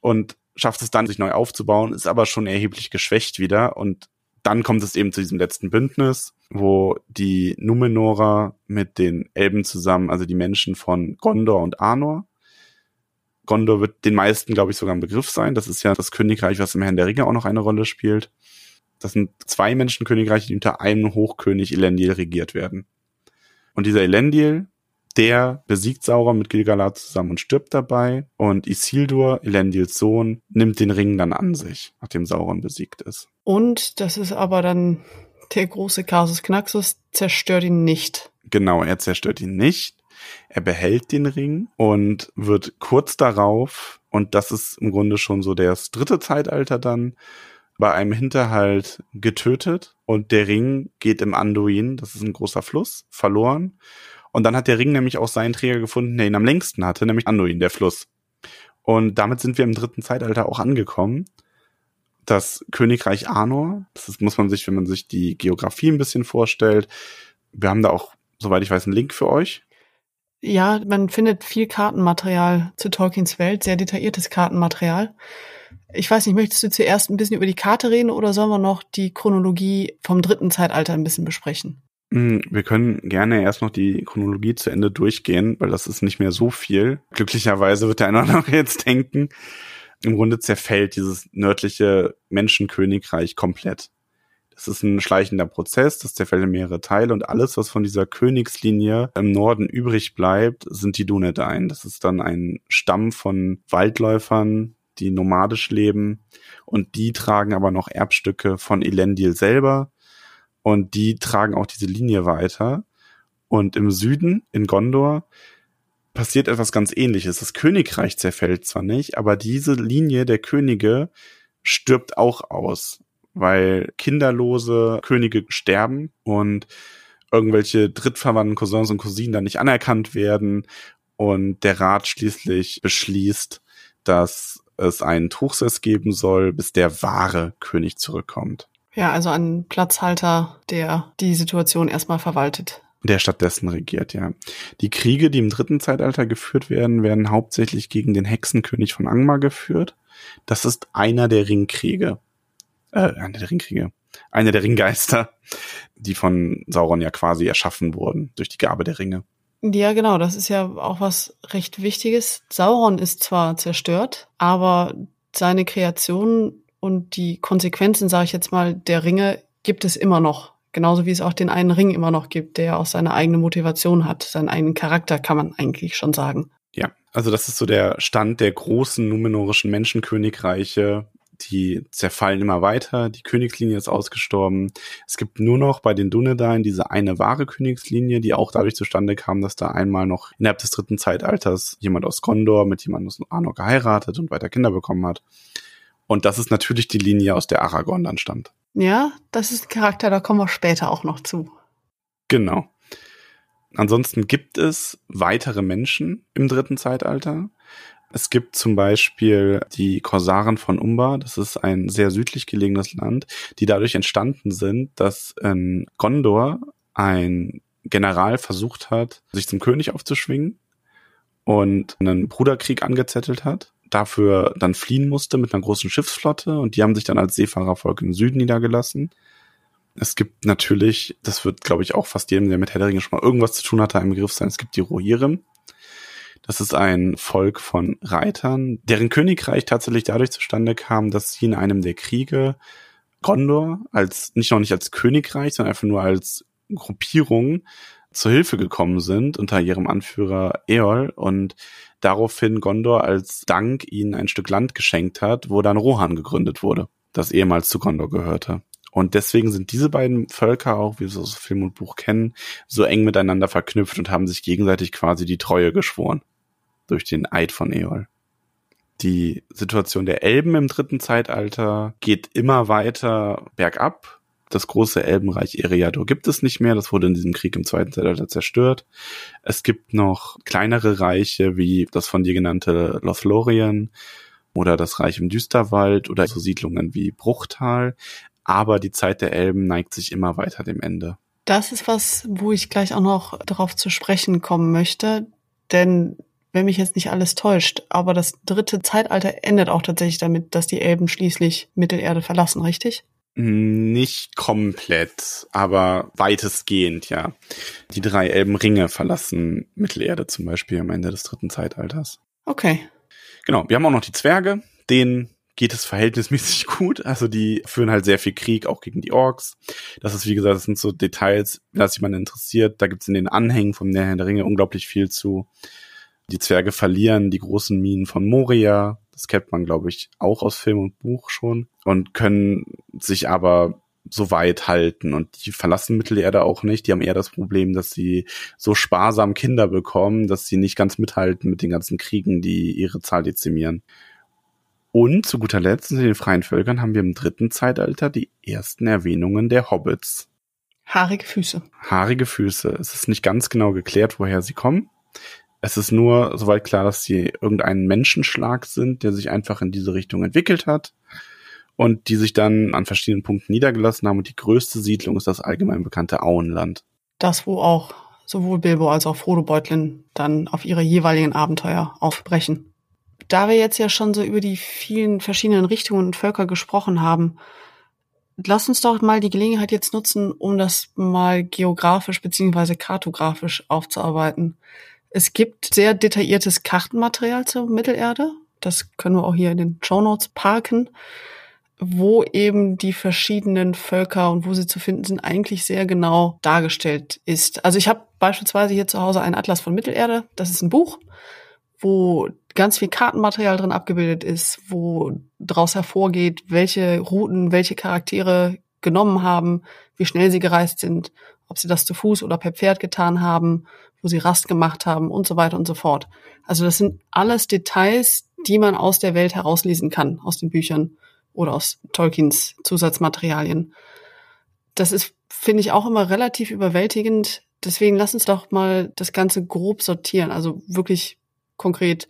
Speaker 2: Und schafft es dann, sich neu aufzubauen, ist aber schon erheblich geschwächt wieder. Und dann kommt es eben zu diesem letzten Bündnis, wo die Numenora mit den Elben zusammen, also die Menschen von Gondor und Arnor, Gondor wird den meisten, glaube ich, sogar ein Begriff sein. Das ist ja das Königreich, was im Herrn der Ringe auch noch eine Rolle spielt. Das sind zwei Menschenkönigreiche, die unter einem Hochkönig Elendil regiert werden. Und dieser Elendil der besiegt Sauron mit Gilgalad zusammen und stirbt dabei. Und Isildur, Elendils Sohn, nimmt den Ring dann an sich, nachdem Sauron besiegt ist.
Speaker 1: Und das ist aber dann der große Kasus Knaxus, zerstört ihn nicht.
Speaker 2: Genau, er zerstört ihn nicht. Er behält den Ring und wird kurz darauf, und das ist im Grunde schon so das dritte Zeitalter dann, bei einem Hinterhalt getötet und der Ring geht im Anduin, das ist ein großer Fluss, verloren und dann hat der Ring nämlich auch seinen Träger gefunden, der ihn am längsten hatte, nämlich Anduin, der Fluss. Und damit sind wir im dritten Zeitalter auch angekommen. Das Königreich Arnor, das muss man sich, wenn man sich die Geografie ein bisschen vorstellt, wir haben da auch, soweit ich weiß, einen Link für euch.
Speaker 1: Ja, man findet viel Kartenmaterial zu Tolkiens Welt, sehr detailliertes Kartenmaterial. Ich weiß nicht, möchtest du zuerst ein bisschen über die Karte reden oder sollen wir noch die Chronologie vom dritten Zeitalter ein bisschen besprechen?
Speaker 2: Hm, wir können gerne erst noch die Chronologie zu Ende durchgehen, weil das ist nicht mehr so viel. Glücklicherweise wird der eine noch jetzt denken. Im Grunde zerfällt dieses nördliche Menschenkönigreich komplett. Das ist ein schleichender Prozess, das zerfällt in mehrere Teile und alles, was von dieser Königslinie im Norden übrig bleibt, sind die Dunedain. Das ist dann ein Stamm von Waldläufern, die nomadisch leben und die tragen aber noch Erbstücke von Elendil selber und die tragen auch diese Linie weiter. Und im Süden, in Gondor, passiert etwas ganz ähnliches. Das Königreich zerfällt zwar nicht, aber diese Linie der Könige stirbt auch aus, weil kinderlose Könige sterben und irgendwelche drittverwandten Cousins und Cousinen dann nicht anerkannt werden und der Rat schließlich beschließt, dass es einen Tuchsess geben soll, bis der wahre König zurückkommt.
Speaker 1: Ja, also ein Platzhalter, der die Situation erstmal verwaltet.
Speaker 2: Der stattdessen regiert, ja. Die Kriege, die im dritten Zeitalter geführt werden, werden hauptsächlich gegen den Hexenkönig von Angmar geführt. Das ist einer der Ringkriege. Äh, einer der Ringkriege. Einer der Ringgeister, die von Sauron ja quasi erschaffen wurden durch die Gabe der Ringe.
Speaker 1: Ja, genau, das ist ja auch was recht Wichtiges. Sauron ist zwar zerstört, aber seine Kreation und die Konsequenzen, sage ich jetzt mal, der Ringe gibt es immer noch. Genauso wie es auch den einen Ring immer noch gibt, der auch seine eigene Motivation hat, seinen eigenen Charakter, kann man eigentlich schon sagen.
Speaker 2: Ja, also das ist so der Stand der großen numenorischen Menschenkönigreiche, die zerfallen immer weiter, die Königslinie ist ausgestorben. Es gibt nur noch bei den Dunedain diese eine wahre Königslinie, die auch dadurch zustande kam, dass da einmal noch innerhalb des dritten Zeitalters jemand aus Gondor mit jemandem aus Arnor geheiratet und weiter Kinder bekommen hat. Und das ist natürlich die Linie, aus der Aragorn dann stammt.
Speaker 1: Ja, das ist ein Charakter, da kommen wir später auch noch zu.
Speaker 2: Genau. Ansonsten gibt es weitere Menschen im dritten Zeitalter. Es gibt zum Beispiel die Korsaren von Umbar, das ist ein sehr südlich gelegenes Land, die dadurch entstanden sind, dass in Gondor ein General versucht hat, sich zum König aufzuschwingen und einen Bruderkrieg angezettelt hat, dafür dann fliehen musste mit einer großen Schiffsflotte und die haben sich dann als Seefahrervolk im Süden niedergelassen. Es gibt natürlich, das wird glaube ich auch fast jedem, der mit Herr schon mal irgendwas zu tun hatte, ein Begriff sein, es gibt die Rohirrim. Das ist ein Volk von Reitern, deren Königreich tatsächlich dadurch zustande kam, dass sie in einem der Kriege Gondor als, nicht noch nicht als Königreich, sondern einfach nur als Gruppierung zur Hilfe gekommen sind unter ihrem Anführer Eol und daraufhin Gondor als Dank ihnen ein Stück Land geschenkt hat, wo dann Rohan gegründet wurde, das ehemals zu Gondor gehörte. Und deswegen sind diese beiden Völker auch, wie wir es aus Film und Buch kennen, so eng miteinander verknüpft und haben sich gegenseitig quasi die Treue geschworen durch den Eid von Eol. Die Situation der Elben im dritten Zeitalter geht immer weiter bergab. Das große Elbenreich Eriador gibt es nicht mehr. Das wurde in diesem Krieg im zweiten Zeitalter zerstört. Es gibt noch kleinere Reiche wie das von dir genannte Lothlorien oder das Reich im Düsterwald oder so Siedlungen wie Bruchtal. Aber die Zeit der Elben neigt sich immer weiter dem Ende.
Speaker 1: Das ist was, wo ich gleich auch noch darauf zu sprechen kommen möchte. Denn wenn mich jetzt nicht alles täuscht. Aber das dritte Zeitalter endet auch tatsächlich damit, dass die Elben schließlich Mittelerde verlassen, richtig?
Speaker 2: Nicht komplett, aber weitestgehend, ja. Die drei Elbenringe verlassen Mittelerde zum Beispiel am Ende des dritten Zeitalters.
Speaker 1: Okay.
Speaker 2: Genau, wir haben auch noch die Zwerge, denen geht es verhältnismäßig gut. Also die führen halt sehr viel Krieg, auch gegen die Orks. Das ist, wie gesagt, das sind so Details, wenn das jemand interessiert. Da gibt's in den Anhängen vom Näher der Ringe unglaublich viel zu. Die Zwerge verlieren die großen Minen von Moria. Das kennt man, glaube ich, auch aus Film und Buch schon. Und können sich aber so weit halten. Und die verlassen Mittelerde auch nicht. Die haben eher das Problem, dass sie so sparsam Kinder bekommen, dass sie nicht ganz mithalten mit den ganzen Kriegen, die ihre Zahl dezimieren. Und zu guter Letzt in den freien Völkern haben wir im dritten Zeitalter die ersten Erwähnungen der Hobbits.
Speaker 1: Haarige Füße.
Speaker 2: Haarige Füße. Es ist nicht ganz genau geklärt, woher sie kommen. Es ist nur soweit klar, dass sie irgendein Menschenschlag sind, der sich einfach in diese Richtung entwickelt hat und die sich dann an verschiedenen Punkten niedergelassen haben. Und die größte Siedlung ist das allgemein bekannte Auenland.
Speaker 1: Das, wo auch sowohl Bilbo als auch Frodo Beutlin dann auf ihre jeweiligen Abenteuer aufbrechen. Da wir jetzt ja schon so über die vielen verschiedenen Richtungen und Völker gesprochen haben, lass uns doch mal die Gelegenheit jetzt nutzen, um das mal geografisch beziehungsweise kartografisch aufzuarbeiten. Es gibt sehr detailliertes Kartenmaterial zur Mittelerde. Das können wir auch hier in den Show Notes parken, wo eben die verschiedenen Völker und wo sie zu finden sind, eigentlich sehr genau dargestellt ist. Also ich habe beispielsweise hier zu Hause einen Atlas von Mittelerde. Das ist ein Buch, wo ganz viel Kartenmaterial drin abgebildet ist, wo daraus hervorgeht, welche Routen, welche Charaktere genommen haben, wie schnell sie gereist sind, ob sie das zu Fuß oder per Pferd getan haben, wo sie Rast gemacht haben und so weiter und so fort. Also das sind alles Details, die man aus der Welt herauslesen kann, aus den Büchern oder aus Tolkiens Zusatzmaterialien. Das ist, finde ich, auch immer relativ überwältigend. Deswegen lass uns doch mal das Ganze grob sortieren. Also wirklich konkret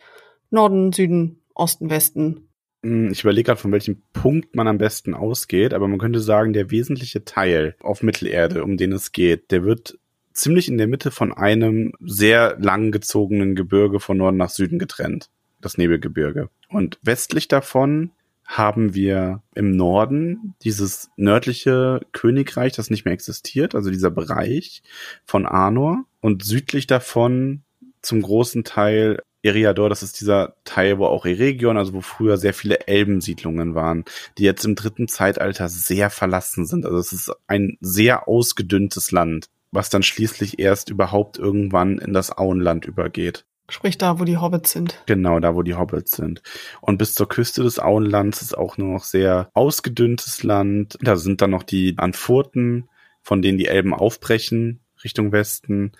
Speaker 1: Norden, Süden, Osten, Westen.
Speaker 2: Hm, ich überlege gerade, von welchem Punkt man am besten ausgeht, aber man könnte sagen, der wesentliche Teil auf Mittelerde, um den es geht, der wird ziemlich in der Mitte von einem sehr lang gezogenen Gebirge von Norden nach Süden getrennt. Das Nebelgebirge. Und westlich davon haben wir im Norden dieses nördliche Königreich, das nicht mehr existiert, also dieser Bereich von Arnor. Und südlich davon zum großen Teil Eriador, das ist dieser Teil, wo auch Eregion, also wo früher sehr viele Elbensiedlungen waren, die jetzt im dritten Zeitalter sehr verlassen sind. Also es ist ein sehr ausgedünntes Land, was dann schließlich erst überhaupt irgendwann in das Auenland übergeht.
Speaker 1: Sprich da, wo die Hobbits sind.
Speaker 2: Genau, da, wo die Hobbits sind. Und bis zur Küste des Auenlands ist auch nur noch sehr ausgedünntes Land. Da sind dann noch die Anfurten, von denen die Elben aufbrechen Richtung Westen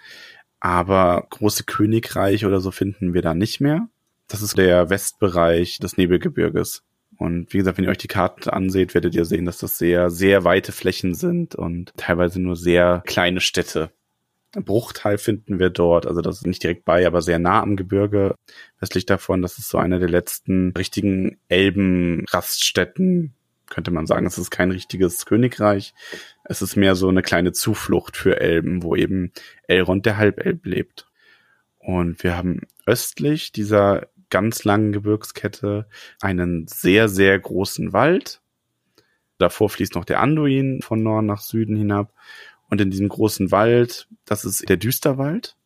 Speaker 2: aber große Königreich oder so finden wir da nicht mehr. Das ist der Westbereich des Nebelgebirges. Und wie gesagt, wenn ihr euch die Karte anseht, werdet ihr sehen, dass das sehr, sehr weite Flächen sind und teilweise nur sehr kleine Städte. Ein Bruchteil finden wir dort, also das ist nicht direkt bei, aber sehr nah am Gebirge. Westlich davon, das ist so eine der letzten richtigen Elbenraststätten, könnte man sagen. Es ist kein richtiges Königreich. Es ist mehr so eine kleine Zuflucht für Elben, wo eben Elrond der Halbelb lebt. Und wir haben östlich dieser ganz langen Gebirgskette einen sehr, sehr großen Wald. Davor fließt noch der Anduin von Norden nach Süden hinab. Und in diesem großen Wald, das ist der Düsterwald.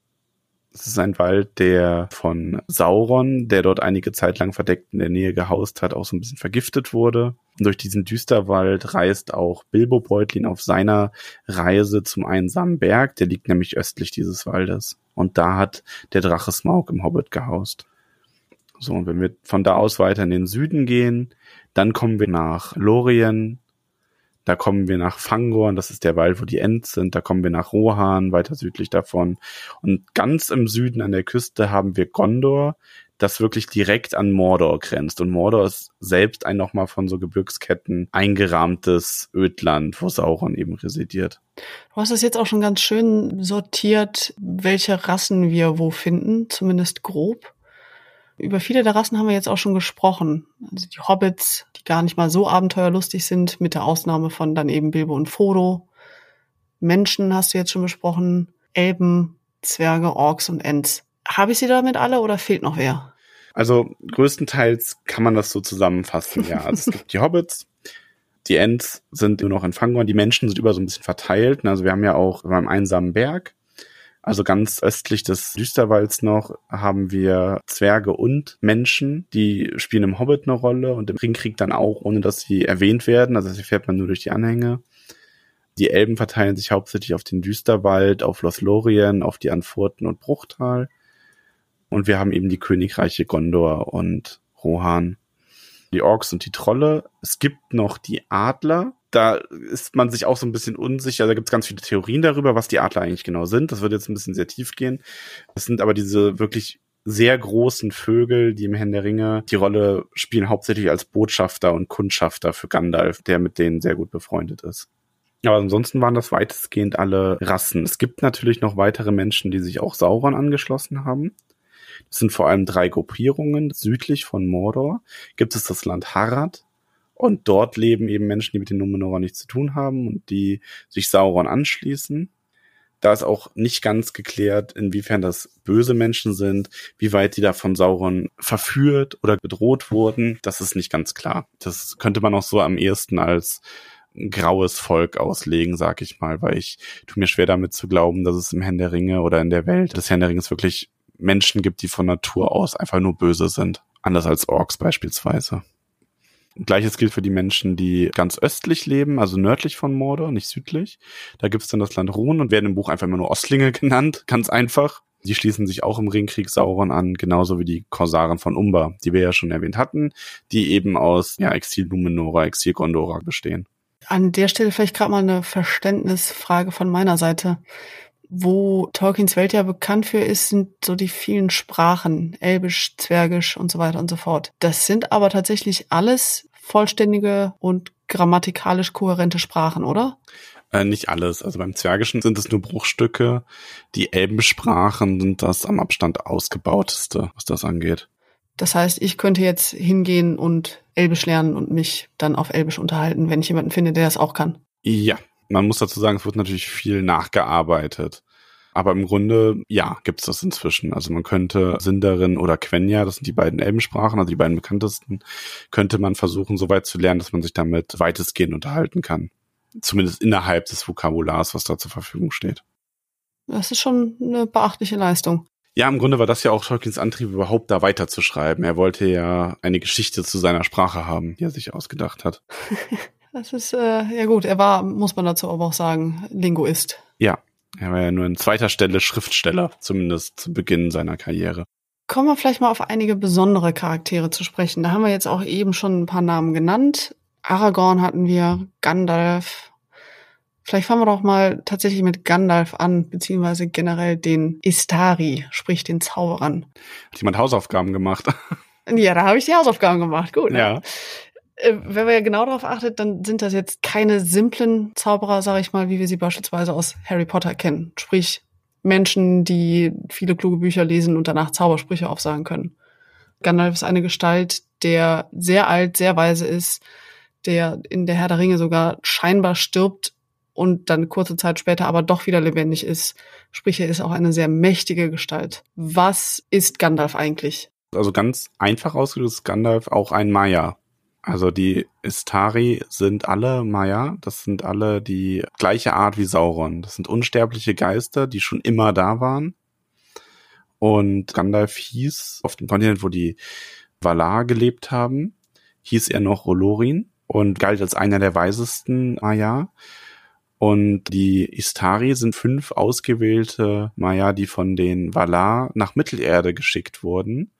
Speaker 2: Es ist ein Wald, der von Sauron, der dort einige Zeit lang verdeckt in der Nähe gehaust hat, auch so ein bisschen vergiftet wurde. Und durch diesen Düsterwald reist auch Bilbo Beutlin auf seiner Reise zum einsamen Berg. Der liegt nämlich östlich dieses Waldes. Und da hat der Drache Smaug im Hobbit gehaust. So, und wenn wir von da aus weiter in den Süden gehen, dann kommen wir nach Lorien, da kommen wir nach Fangorn, das ist der Wald, wo die Ents sind. Da kommen wir nach Rohan, weiter südlich davon. Und ganz im Süden an der Küste haben wir Gondor, das wirklich direkt an Mordor grenzt. Und Mordor ist selbst ein nochmal von so Gebirgsketten eingerahmtes Ödland, wo Sauron eben residiert.
Speaker 1: Du hast es jetzt auch schon ganz schön sortiert, welche Rassen wir wo finden, zumindest grob über viele der Rassen haben wir jetzt auch schon gesprochen. Also die Hobbits, die gar nicht mal so abenteuerlustig sind, mit der Ausnahme von dann eben Bilbo und Frodo. Menschen hast du jetzt schon besprochen, Elben, Zwerge, Orks und Ents. Habe ich sie damit alle oder fehlt noch wer?
Speaker 2: Also größtenteils kann man das so zusammenfassen, ja. Also es gibt die Hobbits, die Ents sind nur noch in Fangorn, die Menschen sind über so ein bisschen verteilt. Also wir haben ja auch beim einsamen Berg also ganz östlich des Düsterwalds noch haben wir Zwerge und Menschen, die spielen im Hobbit eine Rolle und im Ringkrieg dann auch, ohne dass sie erwähnt werden. Also das erfährt man nur durch die Anhänge. Die Elben verteilen sich hauptsächlich auf den Düsterwald, auf Lothlorien, auf die Anfurten und Bruchtal. Und wir haben eben die Königreiche Gondor und Rohan. Die Orks und die Trolle. Es gibt noch die Adler, da ist man sich auch so ein bisschen unsicher. Da gibt es ganz viele Theorien darüber, was die Adler eigentlich genau sind. Das wird jetzt ein bisschen sehr tief gehen. Das sind aber diese wirklich sehr großen Vögel, die im Herrn der Ringe die Rolle spielen, hauptsächlich als Botschafter und Kundschafter für Gandalf, der mit denen sehr gut befreundet ist. Aber ansonsten waren das weitestgehend alle Rassen. Es gibt natürlich noch weitere Menschen, die sich auch Sauron angeschlossen haben. Das sind vor allem drei Gruppierungen. Südlich von Mordor gibt es das Land Harad, und dort leben eben Menschen, die mit den Numenora nichts zu tun haben und die sich Sauron anschließen. Da ist auch nicht ganz geklärt, inwiefern das böse Menschen sind, wie weit die da von Sauron verführt oder bedroht wurden. Das ist nicht ganz klar. Das könnte man auch so am ehesten als graues Volk auslegen, sag ich mal, weil ich tu mir schwer damit zu glauben, dass es im Herrn der Ringe oder in der Welt des Herrn der Ringe wirklich Menschen gibt, die von Natur aus einfach nur böse sind. Anders als Orks beispielsweise. Gleiches gilt für die Menschen, die ganz östlich leben, also nördlich von Mordor, nicht südlich. Da gibt's dann das Land Ruhn und werden im Buch einfach immer nur Ostlinge genannt, ganz einfach. Die schließen sich auch im Ringkrieg Sauron an, genauso wie die Korsaren von Umbar, die wir ja schon erwähnt hatten, die eben aus ja, Exil Numenora, Exil Gondora bestehen.
Speaker 1: An der Stelle vielleicht gerade mal eine Verständnisfrage von meiner Seite. Wo Tolkiens Welt ja bekannt für ist, sind so die vielen Sprachen, Elbisch, Zwergisch und so weiter und so fort. Das sind aber tatsächlich alles vollständige und grammatikalisch kohärente Sprachen, oder?
Speaker 2: Äh, nicht alles. Also beim Zwergischen sind es nur Bruchstücke. Die Elbensprachen sind das am Abstand ausgebauteste, was das angeht.
Speaker 1: Das heißt, ich könnte jetzt hingehen und Elbisch lernen und mich dann auf Elbisch unterhalten, wenn ich jemanden finde, der das auch kann.
Speaker 2: Ja, man muss dazu sagen, es wird natürlich viel nachgearbeitet. Aber im Grunde, ja, gibt es das inzwischen. Also man könnte Sindarin oder Quenya, das sind die beiden Elbensprachen, also die beiden bekanntesten, könnte man versuchen, so weit zu lernen, dass man sich damit weitestgehend unterhalten kann. Zumindest innerhalb des Vokabulars, was da zur Verfügung steht.
Speaker 1: Das ist schon eine beachtliche Leistung.
Speaker 2: Ja, im Grunde war das ja auch Tolkiens Antrieb, überhaupt da weiterzuschreiben. Er wollte ja eine Geschichte zu seiner Sprache haben, die er sich ausgedacht hat.
Speaker 1: das ist, äh, ja gut, er war, muss man dazu aber auch sagen, Linguist.
Speaker 2: Ja, er war ja nur in zweiter Stelle Schriftsteller, zumindest zu Beginn seiner Karriere.
Speaker 1: Kommen wir vielleicht mal auf einige besondere Charaktere zu sprechen. Da haben wir jetzt auch eben schon ein paar Namen genannt. Aragorn hatten wir, Gandalf. Vielleicht fangen wir doch mal tatsächlich mit Gandalf an, beziehungsweise generell den Istari, sprich den Zauberern.
Speaker 2: Hat jemand Hausaufgaben gemacht?
Speaker 1: Ja, da habe ich die Hausaufgaben gemacht. Gut.
Speaker 2: Ne? Ja.
Speaker 1: Äh, wenn man ja genau darauf achtet, dann sind das jetzt keine simplen Zauberer, sage ich mal, wie wir sie beispielsweise aus Harry Potter kennen. Sprich, Menschen, die viele kluge Bücher lesen und danach Zaubersprüche aufsagen können. Gandalf ist eine Gestalt, der sehr alt, sehr weise ist, der in der Herr der Ringe sogar scheinbar stirbt und dann kurze Zeit später aber doch wieder lebendig ist. Sprich, er ist auch eine sehr mächtige Gestalt. Was ist Gandalf eigentlich?
Speaker 2: Also ganz einfach ausgedrückt ist Gandalf auch ein Maya. Also die Istari sind alle Maya, das sind alle die gleiche Art wie Sauron. Das sind unsterbliche Geister, die schon immer da waren. Und Gandalf hieß auf dem Kontinent, wo die Valar gelebt haben, hieß er noch Rolorin und galt als einer der weisesten Maya. Und die Istari sind fünf ausgewählte Maya, die von den Valar nach Mittelerde geschickt wurden.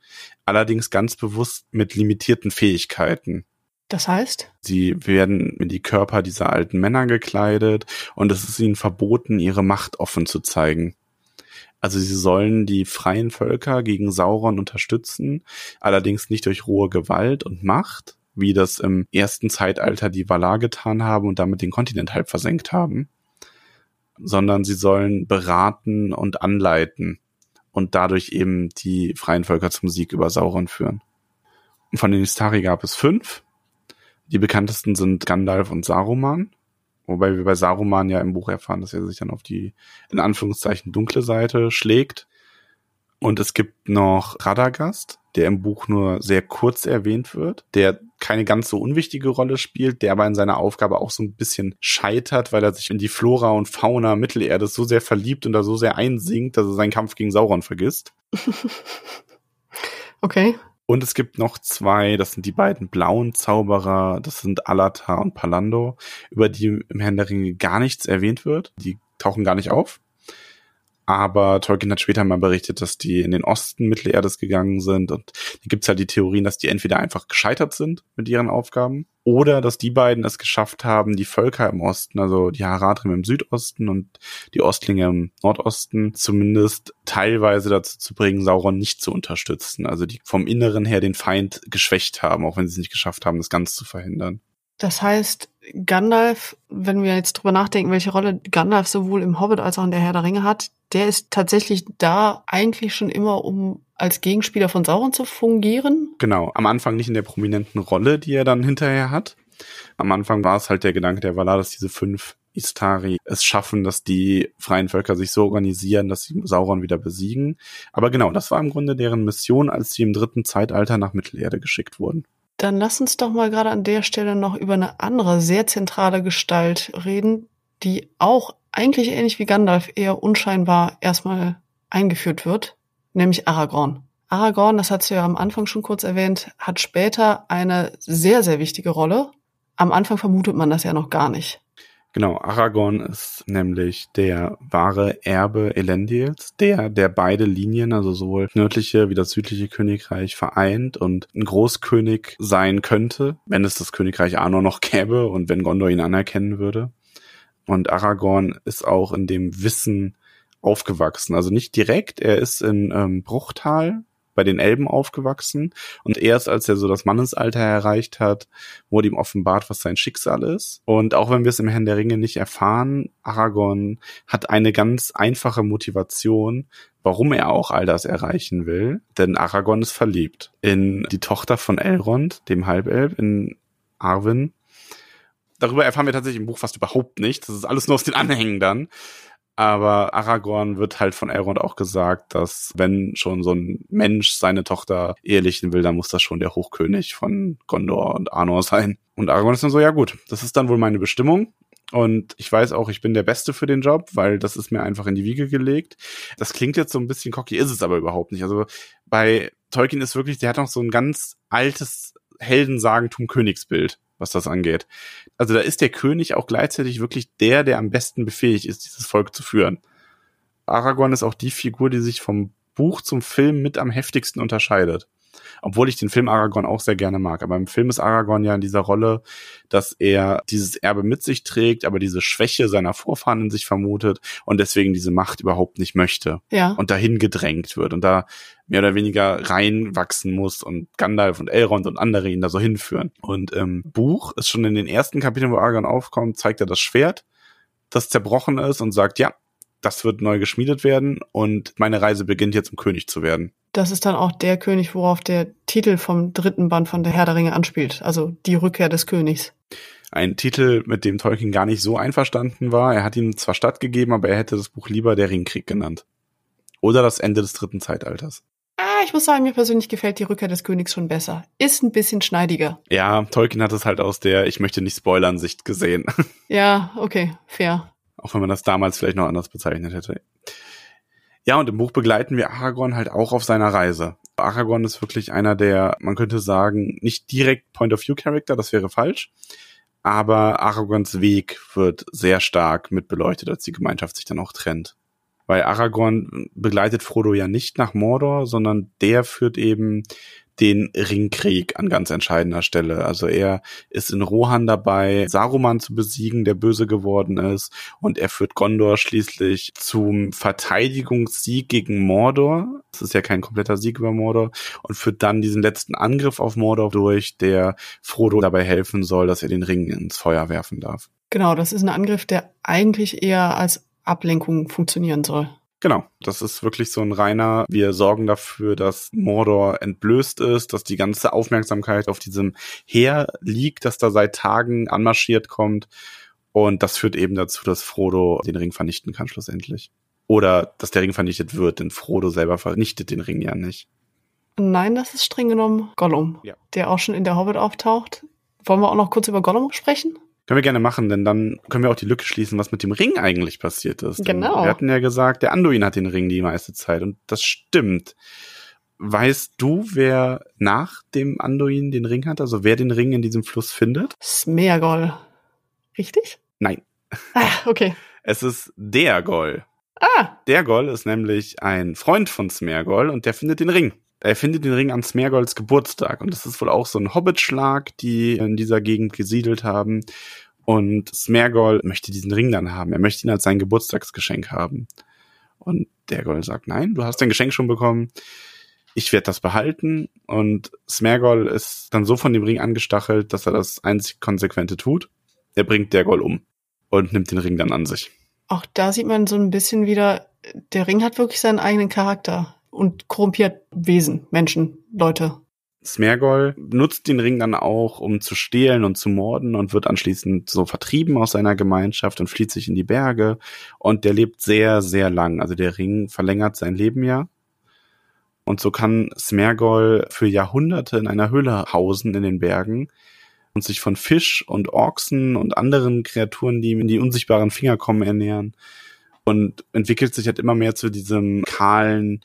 Speaker 2: Allerdings ganz bewusst mit limitierten Fähigkeiten.
Speaker 1: Das heißt?
Speaker 2: Sie werden in die Körper dieser alten Männer gekleidet und es ist ihnen verboten, ihre Macht offen zu zeigen. Also sie sollen die freien Völker gegen Sauron unterstützen, allerdings nicht durch rohe Gewalt und Macht, wie das im ersten Zeitalter die Valar getan haben und damit den Kontinent halb versenkt haben, sondern sie sollen beraten und anleiten und dadurch eben die freien Völker zum Sieg über Sauron führen. Von den Istari gab es fünf. Die bekanntesten sind Gandalf und Saruman. Wobei wir bei Saruman ja im Buch erfahren, dass er sich dann auf die, in Anführungszeichen, dunkle Seite schlägt. Und es gibt noch Radagast, der im Buch nur sehr kurz erwähnt wird, der keine ganz so unwichtige Rolle spielt, der aber in seiner Aufgabe auch so ein bisschen scheitert, weil er sich in die Flora und Fauna Mittelerdes so sehr verliebt und da so sehr einsinkt, dass er seinen Kampf gegen Sauron vergisst.
Speaker 1: okay.
Speaker 2: Und es gibt noch zwei, das sind die beiden blauen Zauberer, das sind Alatar und Palando, über die im Herrn der Ringe gar nichts erwähnt wird. Die tauchen gar nicht auf. Aber Tolkien hat später mal berichtet, dass die in den Osten Mittelerdes gegangen sind. Und da gibt's halt die Theorien, dass die entweder einfach gescheitert sind mit ihren Aufgaben oder dass die beiden es geschafft haben, die Völker im Osten, also die Haradrim im Südosten und die Ostlinge im Nordosten, zumindest teilweise dazu zu bringen, Sauron nicht zu unterstützen. Also die vom Inneren her den Feind geschwächt haben, auch wenn sie es nicht geschafft haben, das Ganze zu verhindern.
Speaker 1: Das heißt, Gandalf, wenn wir jetzt drüber nachdenken, welche Rolle Gandalf sowohl im Hobbit als auch in der Herr der Ringe hat, der ist tatsächlich da eigentlich schon immer, um als Gegenspieler von Sauron zu fungieren.
Speaker 2: Genau, am Anfang nicht in der prominenten Rolle, die er dann hinterher hat. Am Anfang war es halt der Gedanke der Valar, dass diese fünf Istari es schaffen, dass die freien Völker sich so organisieren, dass sie Sauron wieder besiegen. Aber genau, das war im Grunde deren Mission, als sie im dritten Zeitalter nach Mittelerde geschickt wurden.
Speaker 1: Dann lass uns doch mal gerade an der Stelle noch über eine andere sehr zentrale Gestalt reden, die auch eigentlich ähnlich wie Gandalf eher unscheinbar erstmal eingeführt wird, nämlich Aragorn. Aragorn, das hast du ja am Anfang schon kurz erwähnt, hat später eine sehr, sehr wichtige Rolle. Am Anfang vermutet man das ja noch gar nicht.
Speaker 2: Genau, Aragorn ist nämlich der wahre Erbe Elendils, der, der beide Linien, also sowohl nördliche wie das südliche Königreich vereint und ein Großkönig sein könnte, wenn es das Königreich Arnor noch gäbe und wenn Gondor ihn anerkennen würde. Und Aragorn ist auch in dem Wissen aufgewachsen. Also nicht direkt, er ist in ähm, Bruchtal bei den Elben aufgewachsen und erst als er so das Mannesalter erreicht hat, wurde ihm offenbart, was sein Schicksal ist. Und auch wenn wir es im Herrn der Ringe nicht erfahren, Aragorn hat eine ganz einfache Motivation, warum er auch all das erreichen will. Denn Aragorn ist verliebt in die Tochter von Elrond, dem Halbelb, in Arwen. Darüber erfahren wir tatsächlich im Buch fast überhaupt nicht. Das ist alles nur aus den Anhängen dann. Aber Aragorn wird halt von Elrond auch gesagt, dass wenn schon so ein Mensch seine Tochter ehelichen will, dann muss das schon der Hochkönig von Gondor und Arnor sein. Und Aragorn ist dann so, ja gut, das ist dann wohl meine Bestimmung. Und ich weiß auch, ich bin der Beste für den Job, weil das ist mir einfach in die Wiege gelegt. Das klingt jetzt so ein bisschen cocky, ist es aber überhaupt nicht. Also bei Tolkien ist wirklich, der hat noch so ein ganz altes Heldensagentum-Königsbild was das angeht. Also da ist der König auch gleichzeitig wirklich der, der am besten befähigt ist, dieses Volk zu führen. Aragorn ist auch die Figur, die sich vom Buch zum Film mit am heftigsten unterscheidet. Obwohl ich den Film Aragorn auch sehr gerne mag. Aber im Film ist Aragorn ja in dieser Rolle, dass er dieses Erbe mit sich trägt, aber diese Schwäche seiner Vorfahren in sich vermutet und deswegen diese Macht überhaupt nicht möchte.
Speaker 1: Ja.
Speaker 2: Und dahin gedrängt wird und da mehr oder weniger reinwachsen muss und Gandalf und Elrond und andere ihn da so hinführen. Und im Buch ist schon in den ersten Kapiteln, wo Aragorn aufkommt, zeigt er das Schwert, das zerbrochen ist und sagt, ja, das wird neu geschmiedet werden und meine Reise beginnt jetzt, um König zu werden.
Speaker 1: Das ist dann auch der König, worauf der Titel vom dritten Band von der Herr der Ringe anspielt, also die Rückkehr des Königs.
Speaker 2: Ein Titel, mit dem Tolkien gar nicht so einverstanden war. Er hat ihm zwar stattgegeben, aber er hätte das Buch lieber der Ringkrieg genannt. Oder das Ende des dritten Zeitalters.
Speaker 1: Ah, ich muss sagen, mir persönlich gefällt die Rückkehr des Königs schon besser. Ist ein bisschen schneidiger.
Speaker 2: Ja, Tolkien hat es halt aus der Ich möchte nicht spoilern Sicht gesehen.
Speaker 1: Ja, okay, fair.
Speaker 2: Auch wenn man das damals vielleicht noch anders bezeichnet hätte. Ja, und im Buch begleiten wir Aragorn halt auch auf seiner Reise. Aragorn ist wirklich einer der, man könnte sagen, nicht direkt Point-of-View-Character, das wäre falsch. Aber Aragorns Weg wird sehr stark mit beleuchtet, als die Gemeinschaft sich dann auch trennt. Weil Aragorn begleitet Frodo ja nicht nach Mordor, sondern der führt eben den Ringkrieg an ganz entscheidender Stelle. Also er ist in Rohan dabei, Saruman zu besiegen, der böse geworden ist, und er führt Gondor schließlich zum Verteidigungssieg gegen Mordor. Das ist ja kein kompletter Sieg über Mordor und führt dann diesen letzten Angriff auf Mordor durch, der Frodo dabei helfen soll, dass er den Ring ins Feuer werfen darf.
Speaker 1: Genau, das ist ein Angriff, der eigentlich eher als Ablenkung funktionieren soll.
Speaker 2: Genau, das ist wirklich so ein reiner, wir sorgen dafür, dass Mordor entblößt ist, dass die ganze Aufmerksamkeit auf diesem Heer liegt, das da seit Tagen anmarschiert kommt. Und das führt eben dazu, dass Frodo den Ring vernichten kann schlussendlich. Oder dass der Ring vernichtet wird, denn Frodo selber vernichtet den Ring ja nicht.
Speaker 1: Nein, das ist streng genommen Gollum,
Speaker 2: ja.
Speaker 1: der auch schon in der Hobbit auftaucht. Wollen wir auch noch kurz über Gollum sprechen?
Speaker 2: Können wir gerne machen, denn dann können wir auch die Lücke schließen, was mit dem Ring eigentlich passiert ist.
Speaker 1: Genau.
Speaker 2: Denn wir hatten ja gesagt, der Anduin hat den Ring die meiste Zeit und das stimmt. Weißt du, wer nach dem Anduin den Ring hat? Also wer den Ring in diesem Fluss findet?
Speaker 1: Smeagol. Richtig?
Speaker 2: Nein.
Speaker 1: Ah, okay.
Speaker 2: Es ist der Goll.
Speaker 1: Ah,
Speaker 2: Der Goll ist nämlich ein Freund von Smeagol und der findet den Ring. Er findet den Ring an Smeagols Geburtstag und das ist wohl auch so ein Hobbitschlag, die in dieser Gegend gesiedelt haben. Und Smeagol möchte diesen Ring dann haben. Er möchte ihn als sein Geburtstagsgeschenk haben. Und der Goll sagt, nein, du hast dein Geschenk schon bekommen. Ich werde das behalten. Und Smeagol ist dann so von dem Ring angestachelt, dass er das einzig Konsequente tut. Er bringt der Goll um und nimmt den Ring dann an sich.
Speaker 1: auch da sieht man so ein bisschen wieder, der Ring hat wirklich seinen eigenen Charakter und korrumpiert Wesen, Menschen, Leute.
Speaker 2: Smergol nutzt den Ring dann auch, um zu stehlen und zu morden und wird anschließend so vertrieben aus seiner Gemeinschaft und flieht sich in die Berge. Und der lebt sehr, sehr lang. Also der Ring verlängert sein Leben ja. Und so kann Smergol für Jahrhunderte in einer Höhle hausen in den Bergen und sich von Fisch und Ochsen und anderen Kreaturen, die ihm in die unsichtbaren Finger kommen, ernähren. Und entwickelt sich halt immer mehr zu diesem kahlen,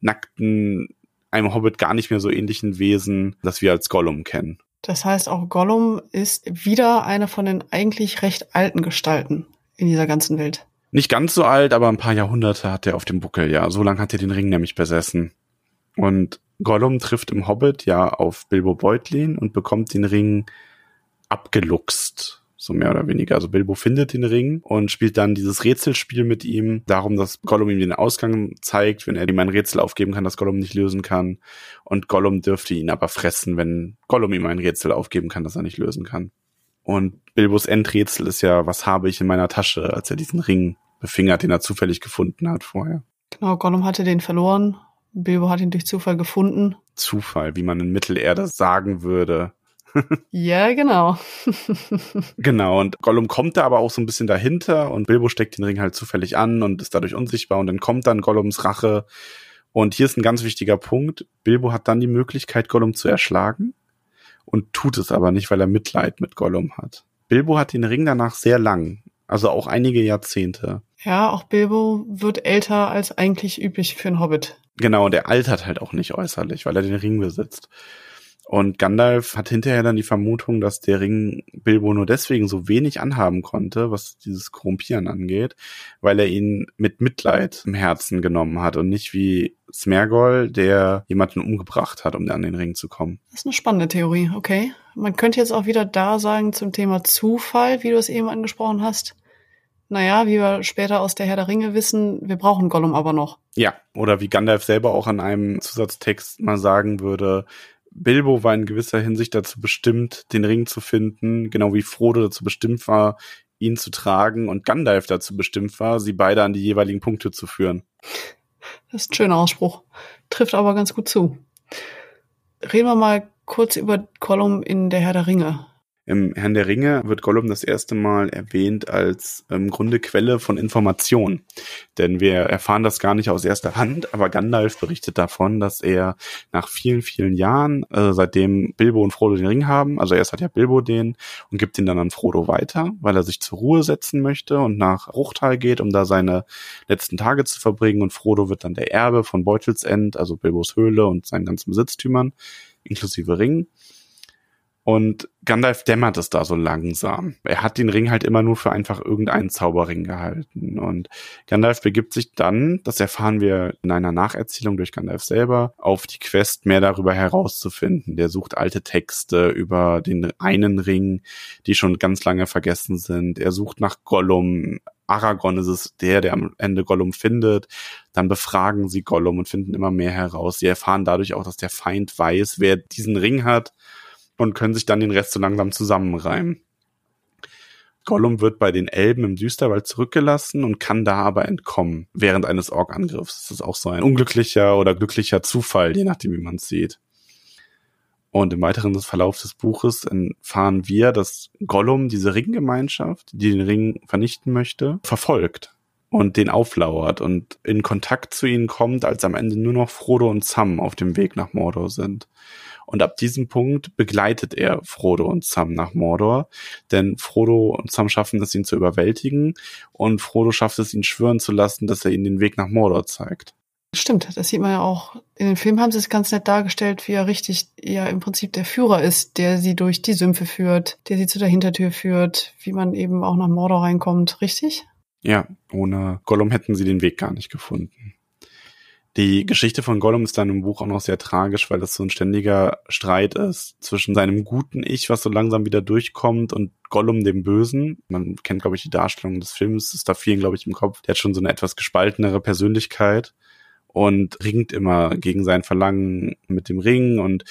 Speaker 2: nackten, einem Hobbit gar nicht mehr so ähnlichen Wesen, das wir als Gollum kennen.
Speaker 1: Das heißt, auch Gollum ist wieder eine von den eigentlich recht alten Gestalten in dieser ganzen Welt.
Speaker 2: Nicht ganz so alt, aber ein paar Jahrhunderte hat er auf dem Buckel, ja. So lange hat er den Ring nämlich besessen. Und Gollum trifft im Hobbit ja auf Bilbo Beutlin und bekommt den Ring abgeluchst, so mehr oder weniger. Also Bilbo findet den Ring und spielt dann dieses Rätselspiel mit ihm, darum, dass Gollum ihm den Ausgang zeigt, wenn er ihm ein Rätsel aufgeben kann, das Gollum nicht lösen kann. Und Gollum dürfte ihn aber fressen, wenn Gollum ihm ein Rätsel aufgeben kann, das er nicht lösen kann. Und Bilbos Endrätsel ist ja, was habe ich in meiner Tasche, als er diesen Ring befingert, den er zufällig gefunden hat vorher.
Speaker 1: Genau, Gollum hatte den verloren. Bilbo hat ihn durch Zufall gefunden.
Speaker 2: Zufall, wie man in Mittelerde sagen würde.
Speaker 1: Ja, genau.
Speaker 2: genau, und Gollum kommt da aber auch so ein bisschen dahinter und Bilbo steckt den Ring halt zufällig an und ist dadurch unsichtbar und dann kommt dann Gollums Rache. Und hier ist ein ganz wichtiger Punkt. Bilbo hat dann die Möglichkeit, Gollum zu erschlagen und tut es aber nicht, weil er Mitleid mit Gollum hat. Bilbo hat den Ring danach sehr lang, also auch einige Jahrzehnte.
Speaker 1: Ja, auch Bilbo wird älter als eigentlich üblich für einen Hobbit.
Speaker 2: Genau, und er altert halt auch nicht äußerlich, weil er den Ring besitzt. Und Gandalf hat hinterher dann die Vermutung, dass der Ring Bilbo nur deswegen so wenig anhaben konnte, was dieses Korrumpieren angeht, weil er ihn mit Mitleid im Herzen genommen hat und nicht wie Smergol, der jemanden umgebracht hat, um an den Ring zu kommen.
Speaker 1: Das ist eine spannende Theorie, okay. Man könnte jetzt auch wieder da sagen zum Thema Zufall, wie du es eben angesprochen hast. Naja, wie wir später aus der Herr der Ringe wissen, wir brauchen Gollum aber noch.
Speaker 2: Ja, oder wie Gandalf selber auch an einem Zusatztext mal sagen würde, Bilbo war in gewisser Hinsicht dazu bestimmt, den Ring zu finden, genau wie Frodo dazu bestimmt war, ihn zu tragen und Gandalf dazu bestimmt war, sie beide an die jeweiligen Punkte zu führen.
Speaker 1: Das ist ein schöner Ausspruch. Trifft aber ganz gut zu. Reden wir mal kurz über Gollum in der Herr der Ringe.
Speaker 2: Im Herrn der Ringe wird Gollum das erste Mal erwähnt als im ähm, Grunde Quelle von Information. Denn wir erfahren das gar nicht aus erster Hand, aber Gandalf berichtet davon, dass er nach vielen, vielen Jahren, äh, seitdem Bilbo und Frodo den Ring haben, also erst hat ja Bilbo den und gibt ihn dann an Frodo weiter, weil er sich zur Ruhe setzen möchte und nach Ruchtal geht, um da seine letzten Tage zu verbringen und Frodo wird dann der Erbe von Beutelsend, also Bilbos Höhle und seinen ganzen Besitztümern, inklusive Ring. Und Gandalf dämmert es da so langsam. Er hat den Ring halt immer nur für einfach irgendeinen Zauberring gehalten. Und Gandalf begibt sich dann, das erfahren wir in einer Nacherzählung durch Gandalf selber, auf die Quest, mehr darüber herauszufinden. Der sucht alte Texte über den einen Ring, die schon ganz lange vergessen sind. Er sucht nach Gollum. Aragorn ist es der, der am Ende Gollum findet. Dann befragen sie Gollum und finden immer mehr heraus. Sie erfahren dadurch auch, dass der Feind weiß, wer diesen Ring hat und können sich dann den Rest so langsam zusammenreimen. Gollum wird bei den Elben im Düsterwald zurückgelassen und kann da aber entkommen während eines Orkangriffs. Das ist auch so ein unglücklicher oder glücklicher Zufall, je nachdem, wie man es sieht. Und im weiteren Verlauf des Buches erfahren wir, dass Gollum diese Ringgemeinschaft, die den Ring vernichten möchte, verfolgt und den auflauert und in Kontakt zu ihnen kommt, als am Ende nur noch Frodo und Sam auf dem Weg nach Mordor sind. Und ab diesem Punkt begleitet er Frodo und Sam nach Mordor, denn Frodo und Sam schaffen es, ihn zu überwältigen und Frodo schafft es, ihn schwören zu lassen, dass er ihnen den Weg nach Mordor zeigt.
Speaker 1: Stimmt, das sieht man ja auch. In dem Film haben sie es ganz nett dargestellt, wie er richtig ja im Prinzip der Führer ist, der sie durch die Sümpfe führt, der sie zu der Hintertür führt, wie man eben auch nach Mordor reinkommt, richtig?
Speaker 2: Ja, ohne Gollum hätten sie den Weg gar nicht gefunden. Die Geschichte von Gollum ist dann im Buch auch noch sehr tragisch, weil das so ein ständiger Streit ist zwischen seinem guten Ich, was so langsam wieder durchkommt, und Gollum dem Bösen. Man kennt, glaube ich, die Darstellung des Films, ist da vielen, glaube ich, im Kopf. Der hat schon so eine etwas gespaltenere Persönlichkeit und ringt immer gegen sein Verlangen mit dem Ring und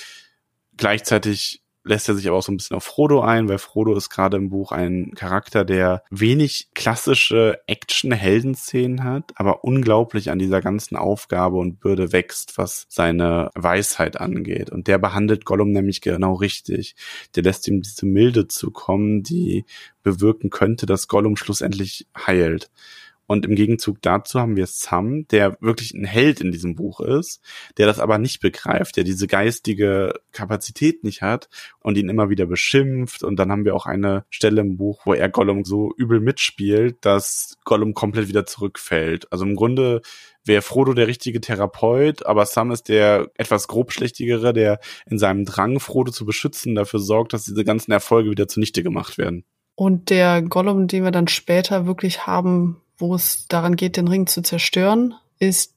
Speaker 2: gleichzeitig lässt er sich aber auch so ein bisschen auf Frodo ein, weil Frodo ist gerade im Buch ein Charakter, der wenig klassische Action-Heldenszenen hat, aber unglaublich an dieser ganzen Aufgabe und Bürde wächst, was seine Weisheit angeht. Und der behandelt Gollum nämlich genau richtig. Der lässt ihm diese Milde zukommen, die bewirken könnte, dass Gollum schlussendlich heilt. Und im Gegenzug dazu haben wir Sam, der wirklich ein Held in diesem Buch ist, der das aber nicht begreift, der diese geistige Kapazität nicht hat und ihn immer wieder beschimpft. Und dann haben wir auch eine Stelle im Buch, wo er Gollum so übel mitspielt, dass Gollum komplett wieder zurückfällt. Also im Grunde wäre Frodo der richtige Therapeut, aber Sam ist der etwas grobschlächtigere, der in seinem Drang, Frodo zu beschützen, dafür sorgt, dass diese ganzen Erfolge wieder zunichte gemacht werden.
Speaker 1: Und der Gollum, den wir dann später wirklich haben, wo es daran geht, den Ring zu zerstören, ist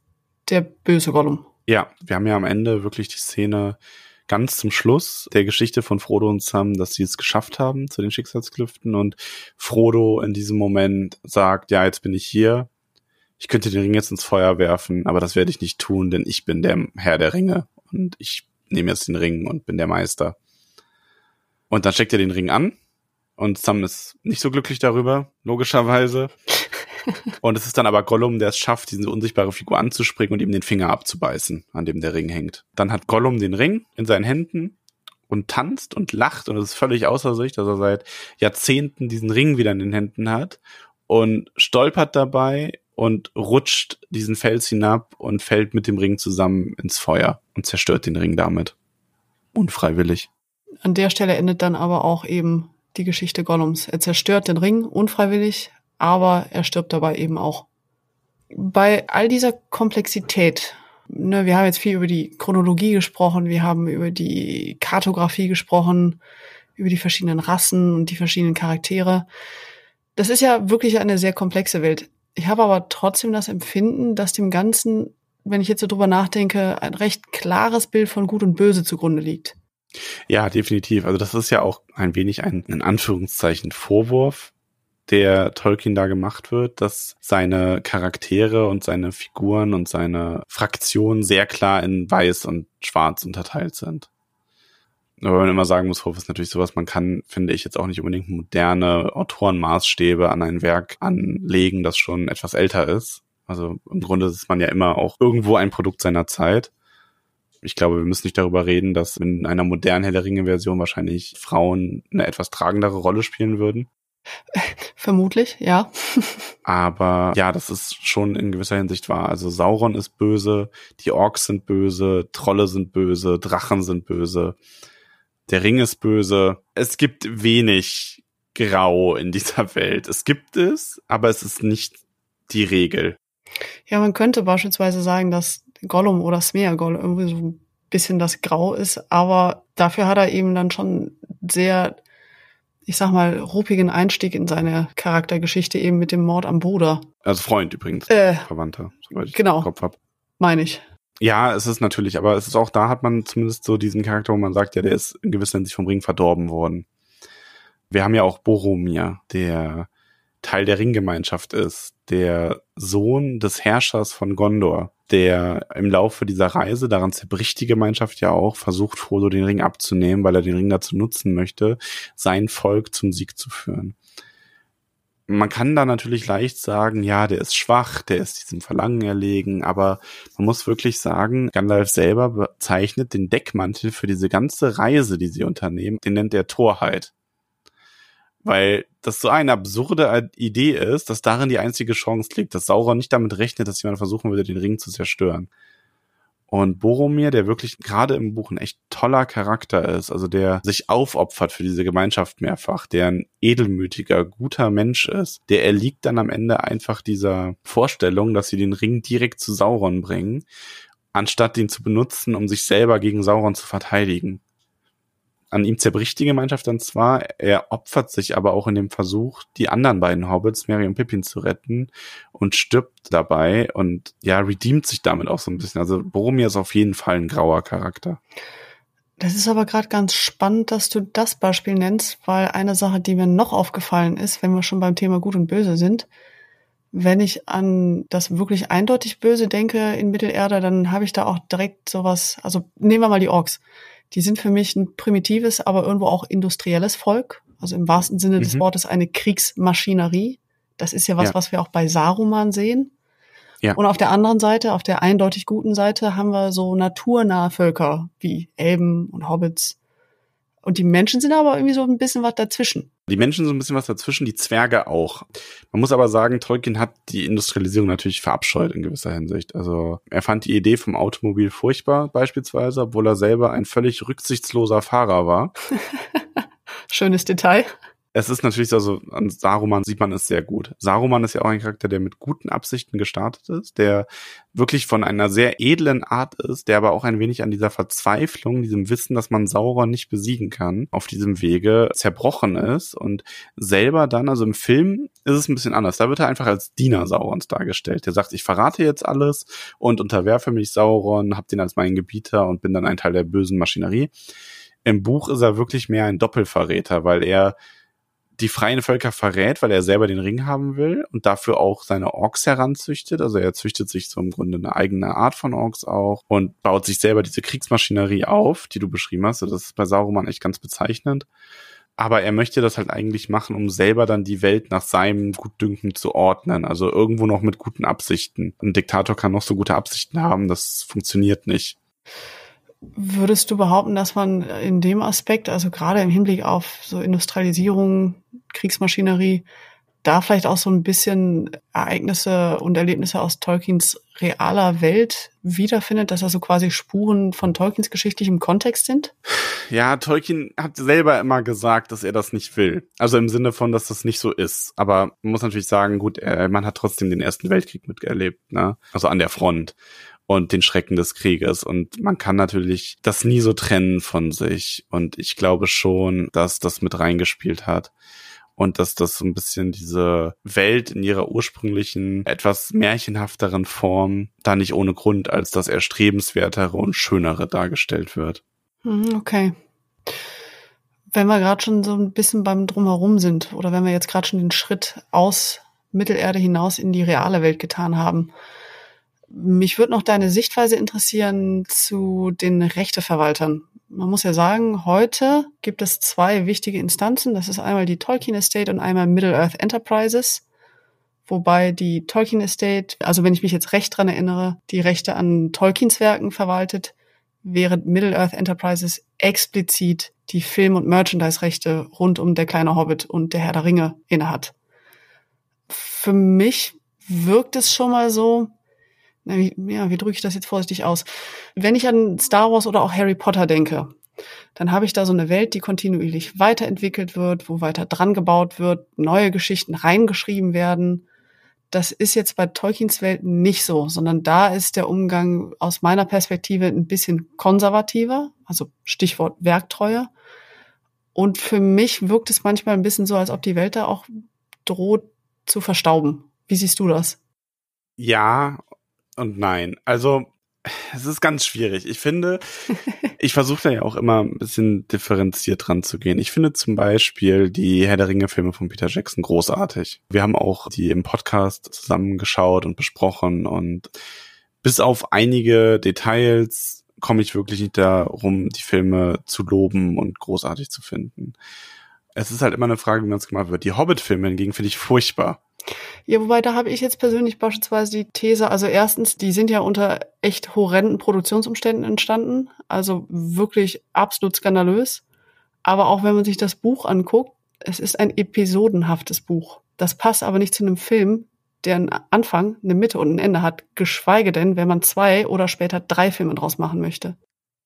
Speaker 1: der böse Gollum.
Speaker 2: Ja, wir haben ja am Ende wirklich die Szene ganz zum Schluss der Geschichte von Frodo und Sam, dass sie es geschafft haben zu den Schicksalsklüften und Frodo in diesem Moment sagt, ja, jetzt bin ich hier. Ich könnte den Ring jetzt ins Feuer werfen, aber das werde ich nicht tun, denn ich bin der Herr der Ringe und ich nehme jetzt den Ring und bin der Meister. Und dann steckt er den Ring an und Sam ist nicht so glücklich darüber, logischerweise. Und es ist dann aber Gollum, der es schafft, diese unsichtbare Figur anzuspringen und ihm den Finger abzubeißen, an dem der Ring hängt. Dann hat Gollum den Ring in seinen Händen und tanzt und lacht und es ist völlig außer sich, dass er seit Jahrzehnten diesen Ring wieder in den Händen hat und stolpert dabei und rutscht diesen Fels hinab und fällt mit dem Ring zusammen ins Feuer und zerstört den Ring damit. Unfreiwillig.
Speaker 1: An der Stelle endet dann aber auch eben die Geschichte Gollums. Er zerstört den Ring unfreiwillig, aber er stirbt dabei eben auch. Bei all dieser Komplexität, ne, wir haben jetzt viel über die Chronologie gesprochen, wir haben über die Kartografie gesprochen, über die verschiedenen Rassen und die verschiedenen Charaktere. Das ist ja wirklich eine sehr komplexe Welt. Ich habe aber trotzdem das Empfinden, dass dem Ganzen, wenn ich jetzt so drüber nachdenke, ein recht klares Bild von Gut und Böse zugrunde liegt.
Speaker 2: Ja, definitiv. Also das ist ja auch ein wenig ein, in Anführungszeichen, Vorwurf, der Tolkien da gemacht wird, dass seine Charaktere und seine Figuren und seine Fraktionen sehr klar in weiß und schwarz unterteilt sind. Aber wenn man immer sagen muss, Vorwurf ist natürlich sowas, man kann, finde ich, jetzt auch nicht unbedingt moderne Autorenmaßstäbe an ein Werk anlegen, das schon etwas älter ist. Also im Grunde ist man ja immer auch irgendwo ein Produkt seiner Zeit ich glaube, wir müssen nicht darüber reden, dass in einer modernen Herr der Ringe-Version wahrscheinlich Frauen eine etwas tragendere Rolle spielen würden.
Speaker 1: Vermutlich, ja.
Speaker 2: Aber ja, das ist schon in gewisser Hinsicht wahr. Also Sauron ist böse, die Orks sind böse, Trolle sind böse, Drachen sind böse, der Ring ist böse. Es gibt wenig Grau in dieser Welt. Es gibt es, aber es ist nicht die Regel.
Speaker 1: Ja, man könnte beispielsweise sagen, dass Gollum oder Smeagol irgendwie so ein bisschen das Grau ist, aber dafür hat er eben dann schon sehr, ich sag mal, ruppigen Einstieg in seine Charaktergeschichte eben mit dem Mord am Bruder.
Speaker 2: Also Freund übrigens, äh, Verwandter,
Speaker 1: soweit ich genau, Kopf hab. Meine ich.
Speaker 2: Ja, es ist natürlich, aber es ist auch da hat man zumindest so diesen Charakter, wo man sagt, ja, der ist in gewisser Hinsicht vom Ring verdorben worden. Wir haben ja auch Boromir, der Teil der Ringgemeinschaft ist, der Sohn des Herrschers von Gondor, der im Laufe dieser Reise, daran zerbricht die Gemeinschaft ja auch, versucht Frodo den Ring abzunehmen, weil er den Ring dazu nutzen möchte, sein Volk zum Sieg zu führen. Man kann da natürlich leicht sagen, ja, der ist schwach, der ist diesem Verlangen erlegen, aber man muss wirklich sagen, Gandalf selber bezeichnet den Deckmantel für diese ganze Reise, die sie unternehmen, den nennt er Torheit weil das so eine absurde Idee ist, dass darin die einzige Chance liegt, dass Sauron nicht damit rechnet, dass jemand versuchen würde, den Ring zu zerstören. Und Boromir, der wirklich gerade im Buch ein echt toller Charakter ist, also der sich aufopfert für diese Gemeinschaft mehrfach, der ein edelmütiger, guter Mensch ist, der erliegt dann am Ende einfach dieser Vorstellung, dass sie den Ring direkt zu Sauron bringen, anstatt ihn zu benutzen, um sich selber gegen Sauron zu verteidigen an ihm zerbricht die Gemeinschaft dann zwar, er opfert sich aber auch in dem Versuch, die anderen beiden Hobbits, Mary und Pippin, zu retten und stirbt dabei und ja, redeemt sich damit auch so ein bisschen. Also Boromir ist auf jeden Fall ein grauer Charakter.
Speaker 1: Das ist aber gerade ganz spannend, dass du das Beispiel nennst, weil eine Sache, die mir noch aufgefallen ist, wenn wir schon beim Thema Gut und Böse sind, wenn ich an das wirklich eindeutig Böse denke in Mittelerde, dann habe ich da auch direkt sowas, also nehmen wir mal die Orks. Die sind für mich ein primitives, aber irgendwo auch industrielles Volk. Also im wahrsten Sinne mhm. des Wortes eine Kriegsmaschinerie. Das ist ja was, ja. was wir auch bei Saruman sehen. Ja. Und auf der anderen Seite, auf der eindeutig guten Seite, haben wir so naturnahe Völker wie Elben und Hobbits. Und die Menschen sind aber irgendwie so ein bisschen was dazwischen.
Speaker 2: Die Menschen sind ein bisschen was dazwischen, die Zwerge auch. Man muss aber sagen, Tolkien hat die Industrialisierung natürlich verabscheut in gewisser Hinsicht. Also er fand die Idee vom Automobil furchtbar beispielsweise, obwohl er selber ein völlig rücksichtsloser Fahrer war.
Speaker 1: Schönes Detail
Speaker 2: es ist natürlich so, also an Saruman sieht man es sehr gut. Saruman ist ja auch ein Charakter, der mit guten Absichten gestartet ist, der wirklich von einer sehr edlen Art ist, der aber auch ein wenig an dieser Verzweiflung, diesem Wissen, dass man Sauron nicht besiegen kann, auf diesem Wege zerbrochen ist und selber dann, also im Film ist es ein bisschen anders. Da wird er einfach als Diener Saurons dargestellt. Der sagt, ich verrate jetzt alles und unterwerfe mich Sauron, hab den als meinen Gebieter und bin dann ein Teil der bösen Maschinerie. Im Buch ist er wirklich mehr ein Doppelverräter, weil er die freien Völker verrät, weil er selber den Ring haben will und dafür auch seine Orks heranzüchtet. Also er züchtet sich so im Grunde eine eigene Art von Orks auch und baut sich selber diese Kriegsmaschinerie auf, die du beschrieben hast. Also das ist bei Saruman echt ganz bezeichnend. Aber er möchte das halt eigentlich machen, um selber dann die Welt nach seinem Gutdünken zu ordnen. Also irgendwo noch mit guten Absichten. Ein Diktator kann noch so gute Absichten haben, das funktioniert nicht.
Speaker 1: Würdest du behaupten, dass man in dem Aspekt, also gerade im Hinblick auf so Industrialisierung, Kriegsmaschinerie, da vielleicht auch so ein bisschen Ereignisse und Erlebnisse aus Tolkiens realer Welt wiederfindet, dass also quasi Spuren von Tolkiens geschichtlichem Kontext sind?
Speaker 2: Ja, Tolkien hat selber immer gesagt, dass er das nicht will. Also im Sinne von, dass das nicht so ist. Aber man muss natürlich sagen, gut, er, man hat trotzdem den Ersten Weltkrieg miterlebt, ne? Also an der Front und den Schrecken des Krieges. Und man kann natürlich das nie so trennen von sich. Und ich glaube schon, dass das mit reingespielt hat. Und dass das so ein bisschen diese Welt in ihrer ursprünglichen, etwas märchenhafteren Form da nicht ohne Grund als das erstrebenswertere und schönere dargestellt wird.
Speaker 1: Hm, okay. Wenn wir gerade schon so ein bisschen beim Drumherum sind oder wenn wir jetzt gerade schon den Schritt aus Mittelerde hinaus in die reale Welt getan haben, mich würde noch deine Sichtweise interessieren zu den Rechteverwaltern. Man muss ja sagen, heute gibt es zwei wichtige Instanzen. Das ist einmal die Tolkien Estate und einmal Middle-earth Enterprises. Wobei die Tolkien Estate, also wenn ich mich jetzt recht dran erinnere, die Rechte an Tolkiens Werken verwaltet, während Middle-earth Enterprises explizit die Film- und Merchandise-Rechte rund um Der kleine Hobbit und Der Herr der Ringe innehat. Für mich wirkt es schon mal so, ja, wie drücke ich das jetzt vorsichtig aus? Wenn ich an Star Wars oder auch Harry Potter denke, dann habe ich da so eine Welt, die kontinuierlich weiterentwickelt wird, wo weiter dran gebaut wird, neue Geschichten reingeschrieben werden. Das ist jetzt bei Tolkiens Welt nicht so, sondern da ist der Umgang aus meiner Perspektive ein bisschen konservativer, also Stichwort Werktreue. Und für mich wirkt es manchmal ein bisschen so, als ob die Welt da auch droht zu verstauben. Wie siehst du das?
Speaker 2: Ja und nein. Also es ist ganz schwierig. Ich finde, ich versuche da ja auch immer ein bisschen differenziert dran zu gehen. Ich finde zum Beispiel die Herr der Ringe-Filme von Peter Jackson großartig. Wir haben auch die im Podcast zusammengeschaut und besprochen und bis auf einige Details komme ich wirklich nicht darum, die Filme zu loben und großartig zu finden. Es ist halt immer eine Frage, wie man es gemacht wird. Die Hobbit-Filme hingegen finde ich furchtbar.
Speaker 1: Ja, wobei da habe ich jetzt persönlich beispielsweise die These, also erstens, die sind ja unter echt horrenden Produktionsumständen entstanden, also wirklich absolut skandalös. Aber auch wenn man sich das Buch anguckt, es ist ein episodenhaftes Buch. Das passt aber nicht zu einem Film, der einen Anfang, eine Mitte und ein Ende hat, geschweige denn, wenn man zwei oder später drei Filme draus machen möchte.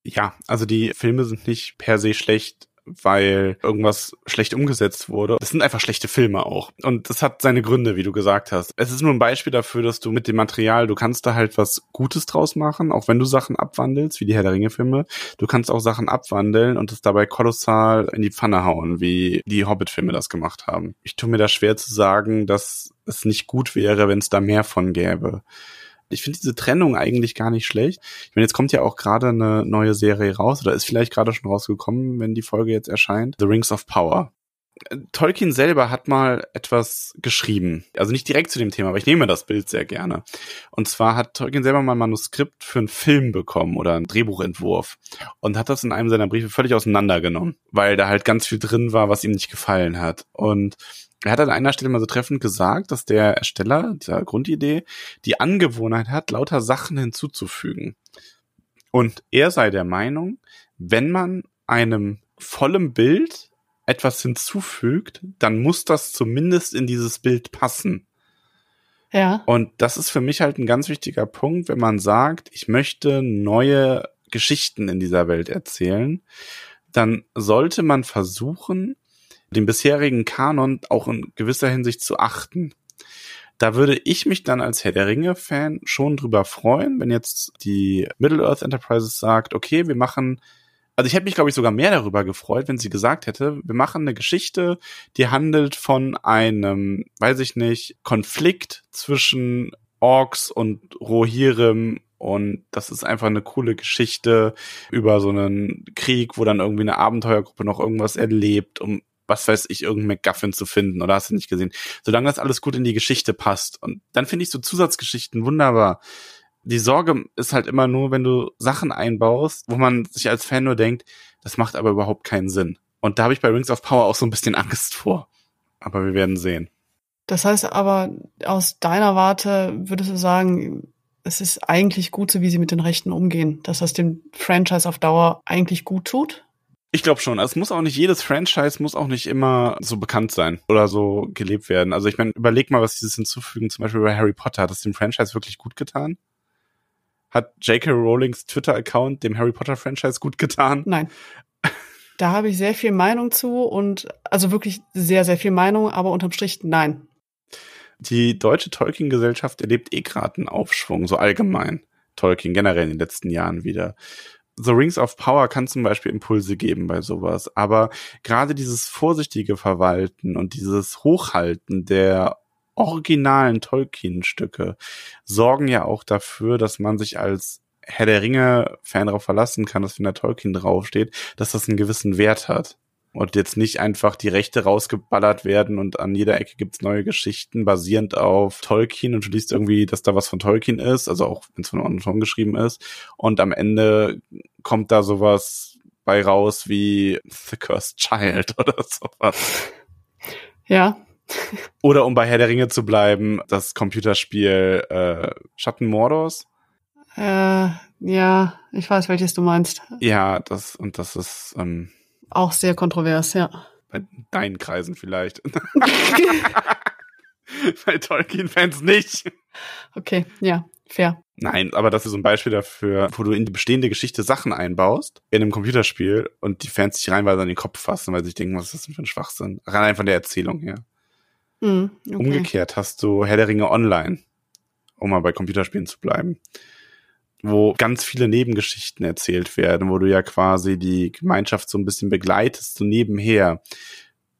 Speaker 2: Ja, also die Filme sind nicht per se schlecht weil irgendwas schlecht umgesetzt wurde. Das sind einfach schlechte Filme auch. Und das hat seine Gründe, wie du gesagt hast. Es ist nur ein Beispiel dafür, dass du mit dem Material, du kannst da halt was Gutes draus machen, auch wenn du Sachen abwandelst, wie die Herr der Ringe Filme. Du kannst auch Sachen abwandeln und es dabei kolossal in die Pfanne hauen, wie die Hobbit Filme das gemacht haben. Ich tue mir da schwer zu sagen, dass es nicht gut wäre, wenn es da mehr von gäbe. Ich finde diese Trennung eigentlich gar nicht schlecht. Ich meine, jetzt kommt ja auch gerade eine neue Serie raus oder ist vielleicht gerade schon rausgekommen, wenn die Folge jetzt erscheint. The Rings of Power. Tolkien selber hat mal etwas geschrieben. Also nicht direkt zu dem Thema, aber ich nehme das Bild sehr gerne. Und zwar hat Tolkien selber mal ein Manuskript für einen Film bekommen oder einen Drehbuchentwurf und hat das in einem seiner Briefe völlig auseinandergenommen, weil da halt ganz viel drin war, was ihm nicht gefallen hat. Und er hat an einer Stelle mal so treffend gesagt, dass der Ersteller dieser Grundidee die Angewohnheit hat, lauter Sachen hinzuzufügen. Und er sei der Meinung, wenn man einem vollem Bild etwas hinzufügt, dann muss das zumindest in dieses Bild passen.
Speaker 1: Ja.
Speaker 2: Und das ist für mich halt ein ganz wichtiger Punkt, wenn man sagt, ich möchte neue Geschichten in dieser Welt erzählen, dann sollte man versuchen, den bisherigen Kanon auch in gewisser Hinsicht zu achten. Da würde ich mich dann als Herr der Ringe-Fan schon drüber freuen, wenn jetzt die Middle-earth Enterprises sagt, okay, wir machen also ich hätte mich, glaube ich, sogar mehr darüber gefreut, wenn sie gesagt hätte, wir machen eine Geschichte, die handelt von einem, weiß ich nicht, Konflikt zwischen Orks und Rohirrim und das ist einfach eine coole Geschichte über so einen Krieg, wo dann irgendwie eine Abenteuergruppe noch irgendwas erlebt, um was weiß ich, irgendeinen McGuffin zu finden, oder hast du nicht gesehen? Solange das alles gut in die Geschichte passt. Und dann finde ich so Zusatzgeschichten wunderbar. Die Sorge ist halt immer nur, wenn du Sachen einbaust, wo man sich als Fan nur denkt, das macht aber überhaupt keinen Sinn. Und da habe ich bei Rings of Power auch so ein bisschen Angst vor. Aber wir werden sehen.
Speaker 1: Das heißt aber, aus deiner Warte würdest du sagen, es ist eigentlich gut, so wie sie mit den Rechten umgehen, dass das dem Franchise auf Dauer eigentlich gut tut?
Speaker 2: Ich glaube schon. Also es muss auch nicht jedes Franchise muss auch nicht immer so bekannt sein oder so gelebt werden. Also ich meine, überleg mal, was dieses hinzufügen. Zum Beispiel bei Harry Potter hat das dem Franchise wirklich gut getan. Hat J.K. Rowlings Twitter-Account dem Harry Potter Franchise gut getan?
Speaker 1: Nein. Da habe ich sehr viel Meinung zu und also wirklich sehr, sehr viel Meinung, aber unterm Strich nein.
Speaker 2: Die deutsche Tolkien-Gesellschaft erlebt eh gerade einen Aufschwung, so allgemein. Tolkien generell in den letzten Jahren wieder. The Rings of Power kann zum Beispiel Impulse geben bei sowas, aber gerade dieses vorsichtige Verwalten und dieses Hochhalten der originalen Tolkien-Stücke sorgen ja auch dafür, dass man sich als Herr der Ringe-Fan darauf verlassen kann, dass wenn da Tolkien draufsteht, dass das einen gewissen Wert hat und jetzt nicht einfach die Rechte rausgeballert werden und an jeder Ecke gibt's neue Geschichten basierend auf Tolkien und du liest irgendwie, dass da was von Tolkien ist, also auch wenn es von einem Autor geschrieben ist und am Ende kommt da sowas bei raus wie The Cursed Child oder sowas.
Speaker 1: Ja.
Speaker 2: oder um bei Herr der Ringe zu bleiben, das Computerspiel äh, Schatten Mordors.
Speaker 1: Äh, ja, ich weiß, welches du meinst.
Speaker 2: Ja, das und das ist ähm,
Speaker 1: auch sehr kontrovers, ja.
Speaker 2: Bei deinen Kreisen vielleicht. Bei Tolkien-Fans nicht.
Speaker 1: Okay, ja, fair.
Speaker 2: Nein, aber das ist so ein Beispiel dafür, wo du in die bestehende Geschichte Sachen einbaust in einem Computerspiel und die Fans sich reinweise an den Kopf fassen, weil sie sich denken, was ist das denn für ein Schwachsinn? Rein von der Erzählung her.
Speaker 1: Mm, okay.
Speaker 2: Umgekehrt hast du Herr der Ringe online, um mal bei Computerspielen zu bleiben wo ganz viele Nebengeschichten erzählt werden, wo du ja quasi die Gemeinschaft so ein bisschen begleitest, so nebenher.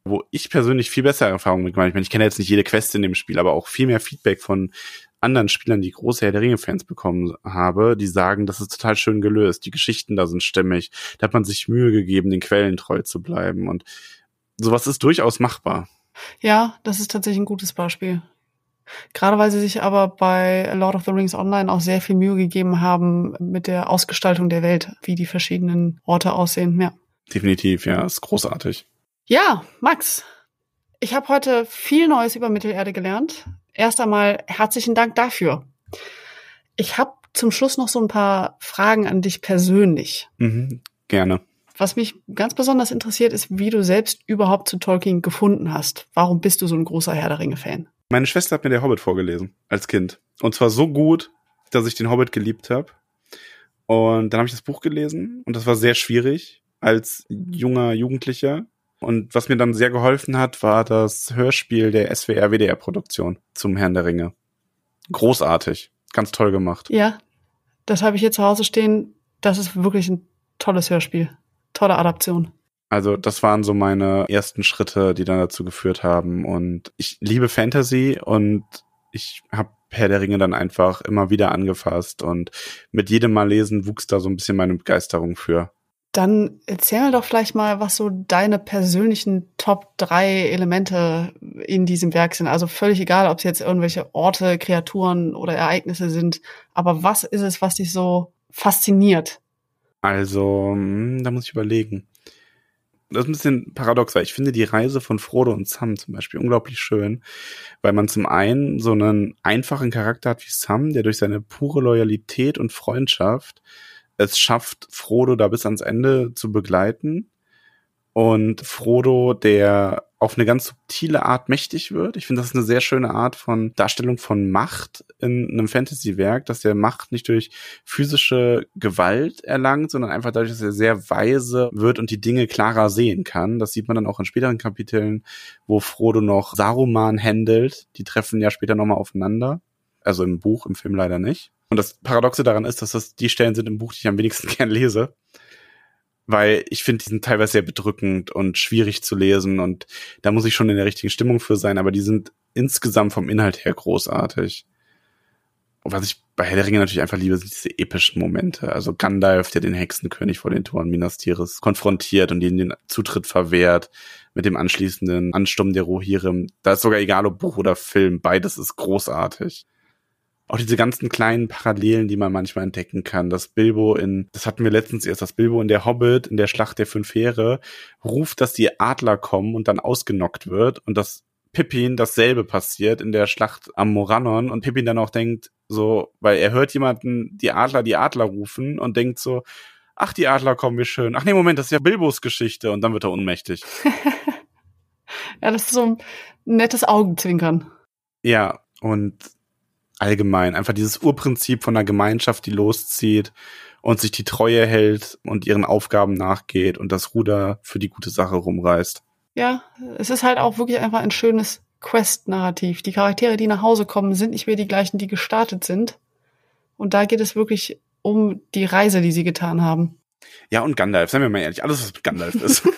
Speaker 2: Wo ich persönlich viel bessere Erfahrungen mit gemacht habe. Ich, meine, ich kenne jetzt nicht jede Quest in dem Spiel, aber auch viel mehr Feedback von anderen Spielern, die große Herr der Ringe-Fans bekommen habe, die sagen, das ist total schön gelöst. Die Geschichten da sind stimmig. Da hat man sich Mühe gegeben, den Quellen treu zu bleiben. Und sowas ist durchaus machbar.
Speaker 1: Ja, das ist tatsächlich ein gutes Beispiel. Gerade weil sie sich aber bei Lord of the Rings Online auch sehr viel Mühe gegeben haben mit der Ausgestaltung der Welt, wie die verschiedenen Orte aussehen. Ja.
Speaker 2: Definitiv, ja, ist großartig.
Speaker 1: Ja, Max, ich habe heute viel Neues über Mittelerde gelernt. Erst einmal herzlichen Dank dafür. Ich habe zum Schluss noch so ein paar Fragen an dich persönlich.
Speaker 2: Mhm, gerne.
Speaker 1: Was mich ganz besonders interessiert, ist, wie du selbst überhaupt zu Tolkien gefunden hast. Warum bist du so ein großer Herr der Ringe-Fan?
Speaker 2: Meine Schwester hat mir der Hobbit vorgelesen als Kind. Und zwar so gut, dass ich den Hobbit geliebt habe. Und dann habe ich das Buch gelesen und das war sehr schwierig als junger Jugendlicher. Und was mir dann sehr geholfen hat, war das Hörspiel der SWR-WDR-Produktion zum Herrn der Ringe. Großartig. Ganz toll gemacht.
Speaker 1: Ja, das habe ich hier zu Hause stehen. Das ist wirklich ein tolles Hörspiel. Tolle Adaption.
Speaker 2: Also das waren so meine ersten Schritte, die dann dazu geführt haben. Und ich liebe Fantasy und ich habe Herr der Ringe dann einfach immer wieder angefasst und mit jedem Mal lesen wuchs da so ein bisschen meine Begeisterung für.
Speaker 1: Dann erzähl mir doch vielleicht mal, was so deine persönlichen Top drei Elemente in diesem Werk sind. Also völlig egal, ob es jetzt irgendwelche Orte, Kreaturen oder Ereignisse sind. Aber was ist es, was dich so fasziniert?
Speaker 2: Also, hm, da muss ich überlegen. Das ist ein bisschen paradox, weil ich finde die Reise von Frodo und Sam zum Beispiel unglaublich schön, weil man zum einen so einen einfachen Charakter hat wie Sam, der durch seine pure Loyalität und Freundschaft es schafft, Frodo da bis ans Ende zu begleiten und Frodo, der auf eine ganz subtile Art mächtig wird. Ich finde, das ist eine sehr schöne Art von Darstellung von Macht in einem Fantasy-Werk, dass der Macht nicht durch physische Gewalt erlangt, sondern einfach dadurch, dass er sehr weise wird und die Dinge klarer sehen kann. Das sieht man dann auch in späteren Kapiteln, wo Frodo noch Saruman handelt. Die treffen ja später nochmal aufeinander. Also im Buch, im Film leider nicht. Und das Paradoxe daran ist, dass das die Stellen sind im Buch, die ich am wenigsten gern lese weil ich finde, die sind teilweise sehr bedrückend und schwierig zu lesen und da muss ich schon in der richtigen Stimmung für sein, aber die sind insgesamt vom Inhalt her großartig. Und was ich bei Herr der Ringe natürlich einfach liebe, sind diese epischen Momente. Also Gandalf, der den Hexenkönig vor den Toren Minas Tirith konfrontiert und ihnen den Zutritt verwehrt mit dem anschließenden Ansturm der Rohirrim. Da ist sogar egal, ob Buch oder Film, beides ist großartig auch diese ganzen kleinen Parallelen, die man manchmal entdecken kann. Das Bilbo in, das hatten wir letztens erst, das Bilbo in der Hobbit, in der Schlacht der fünf Heere, ruft, dass die Adler kommen und dann ausgenockt wird und dass Pippin dasselbe passiert in der Schlacht am Morannon und Pippin dann auch denkt, so, weil er hört jemanden, die Adler, die Adler rufen und denkt so, ach, die Adler kommen, wie schön. Ach nee, Moment, das ist ja Bilbos Geschichte und dann wird er ohnmächtig.
Speaker 1: ja, das ist so ein nettes Augenzwinkern.
Speaker 2: Ja, und allgemein. Einfach dieses Urprinzip von einer Gemeinschaft, die loszieht und sich die Treue hält und ihren Aufgaben nachgeht und das Ruder für die gute Sache rumreißt.
Speaker 1: Ja, es ist halt auch wirklich einfach ein schönes Quest-Narrativ. Die Charaktere, die nach Hause kommen, sind nicht mehr die gleichen, die gestartet sind. Und da geht es wirklich um die Reise, die sie getan haben.
Speaker 2: Ja, und Gandalf, seien wir mal ehrlich, alles, was mit Gandalf ist.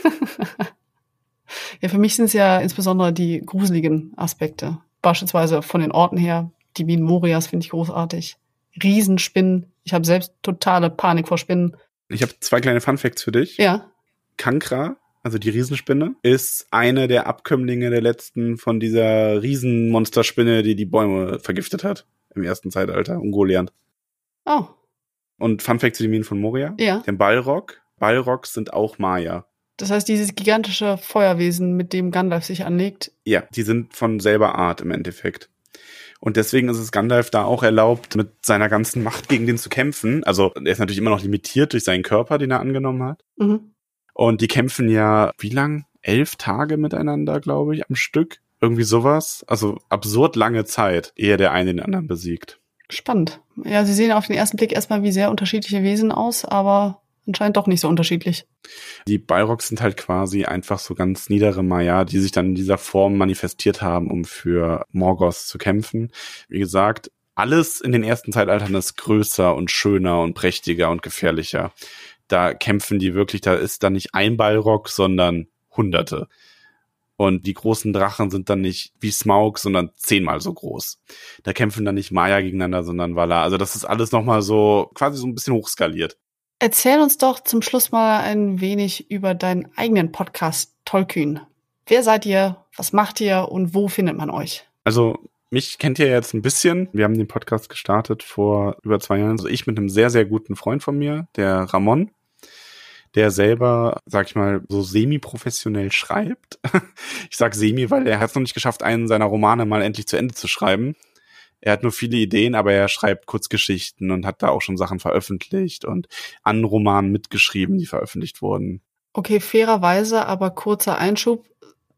Speaker 1: ja, für mich sind es ja insbesondere die gruseligen Aspekte. Beispielsweise von den Orten her, die Minen Morias finde ich großartig. Riesenspinnen. Ich habe selbst totale Panik vor Spinnen.
Speaker 2: Ich habe zwei kleine Funfacts für dich.
Speaker 1: Ja.
Speaker 2: Kankra, also die Riesenspinne, ist eine der Abkömmlinge der letzten von dieser Riesenmonsterspinne, die die Bäume vergiftet hat im ersten Zeitalter, Ungoliant.
Speaker 1: Oh.
Speaker 2: Und Funfact zu den Minen von Moria.
Speaker 1: Ja.
Speaker 2: Den Ballrock. Ballrocks sind auch Maya.
Speaker 1: Das heißt, dieses gigantische Feuerwesen, mit dem Gandalf sich anlegt.
Speaker 2: Ja, die sind von selber Art im Endeffekt. Und deswegen ist es Gandalf da auch erlaubt, mit seiner ganzen Macht gegen den zu kämpfen. Also er ist natürlich immer noch limitiert durch seinen Körper, den er angenommen hat. Mhm. Und die kämpfen ja, wie lang? Elf Tage miteinander, glaube ich, am Stück. Irgendwie sowas. Also absurd lange Zeit, ehe der eine den anderen besiegt.
Speaker 1: Spannend. Ja, sie sehen auf den ersten Blick erstmal wie sehr unterschiedliche Wesen aus, aber anscheinend doch nicht so unterschiedlich.
Speaker 2: Die Balrogs sind halt quasi einfach so ganz niedere Maya, die sich dann in dieser Form manifestiert haben, um für Morgoth zu kämpfen. Wie gesagt, alles in den ersten Zeitaltern ist größer und schöner und prächtiger und gefährlicher. Da kämpfen die wirklich, da ist dann nicht ein Balrog, sondern Hunderte. Und die großen Drachen sind dann nicht wie Smaug, sondern zehnmal so groß. Da kämpfen dann nicht Maya gegeneinander, sondern Valar. Also das ist alles nochmal so quasi so ein bisschen hochskaliert.
Speaker 1: Erzähl uns doch zum Schluss mal ein wenig über deinen eigenen Podcast Tollkühn. Wer seid ihr? Was macht ihr und wo findet man euch?
Speaker 2: Also mich kennt ihr jetzt ein bisschen. Wir haben den Podcast gestartet vor über zwei Jahren. Also ich mit einem sehr, sehr guten Freund von mir, der Ramon, der selber, sag ich mal, so semi-professionell schreibt. Ich sag semi, weil er hat es noch nicht geschafft, einen seiner Romane mal endlich zu Ende zu schreiben. Er hat nur viele Ideen, aber er schreibt Kurzgeschichten und hat da auch schon Sachen veröffentlicht und an Romanen mitgeschrieben, die veröffentlicht wurden.
Speaker 1: Okay, fairerweise, aber kurzer Einschub.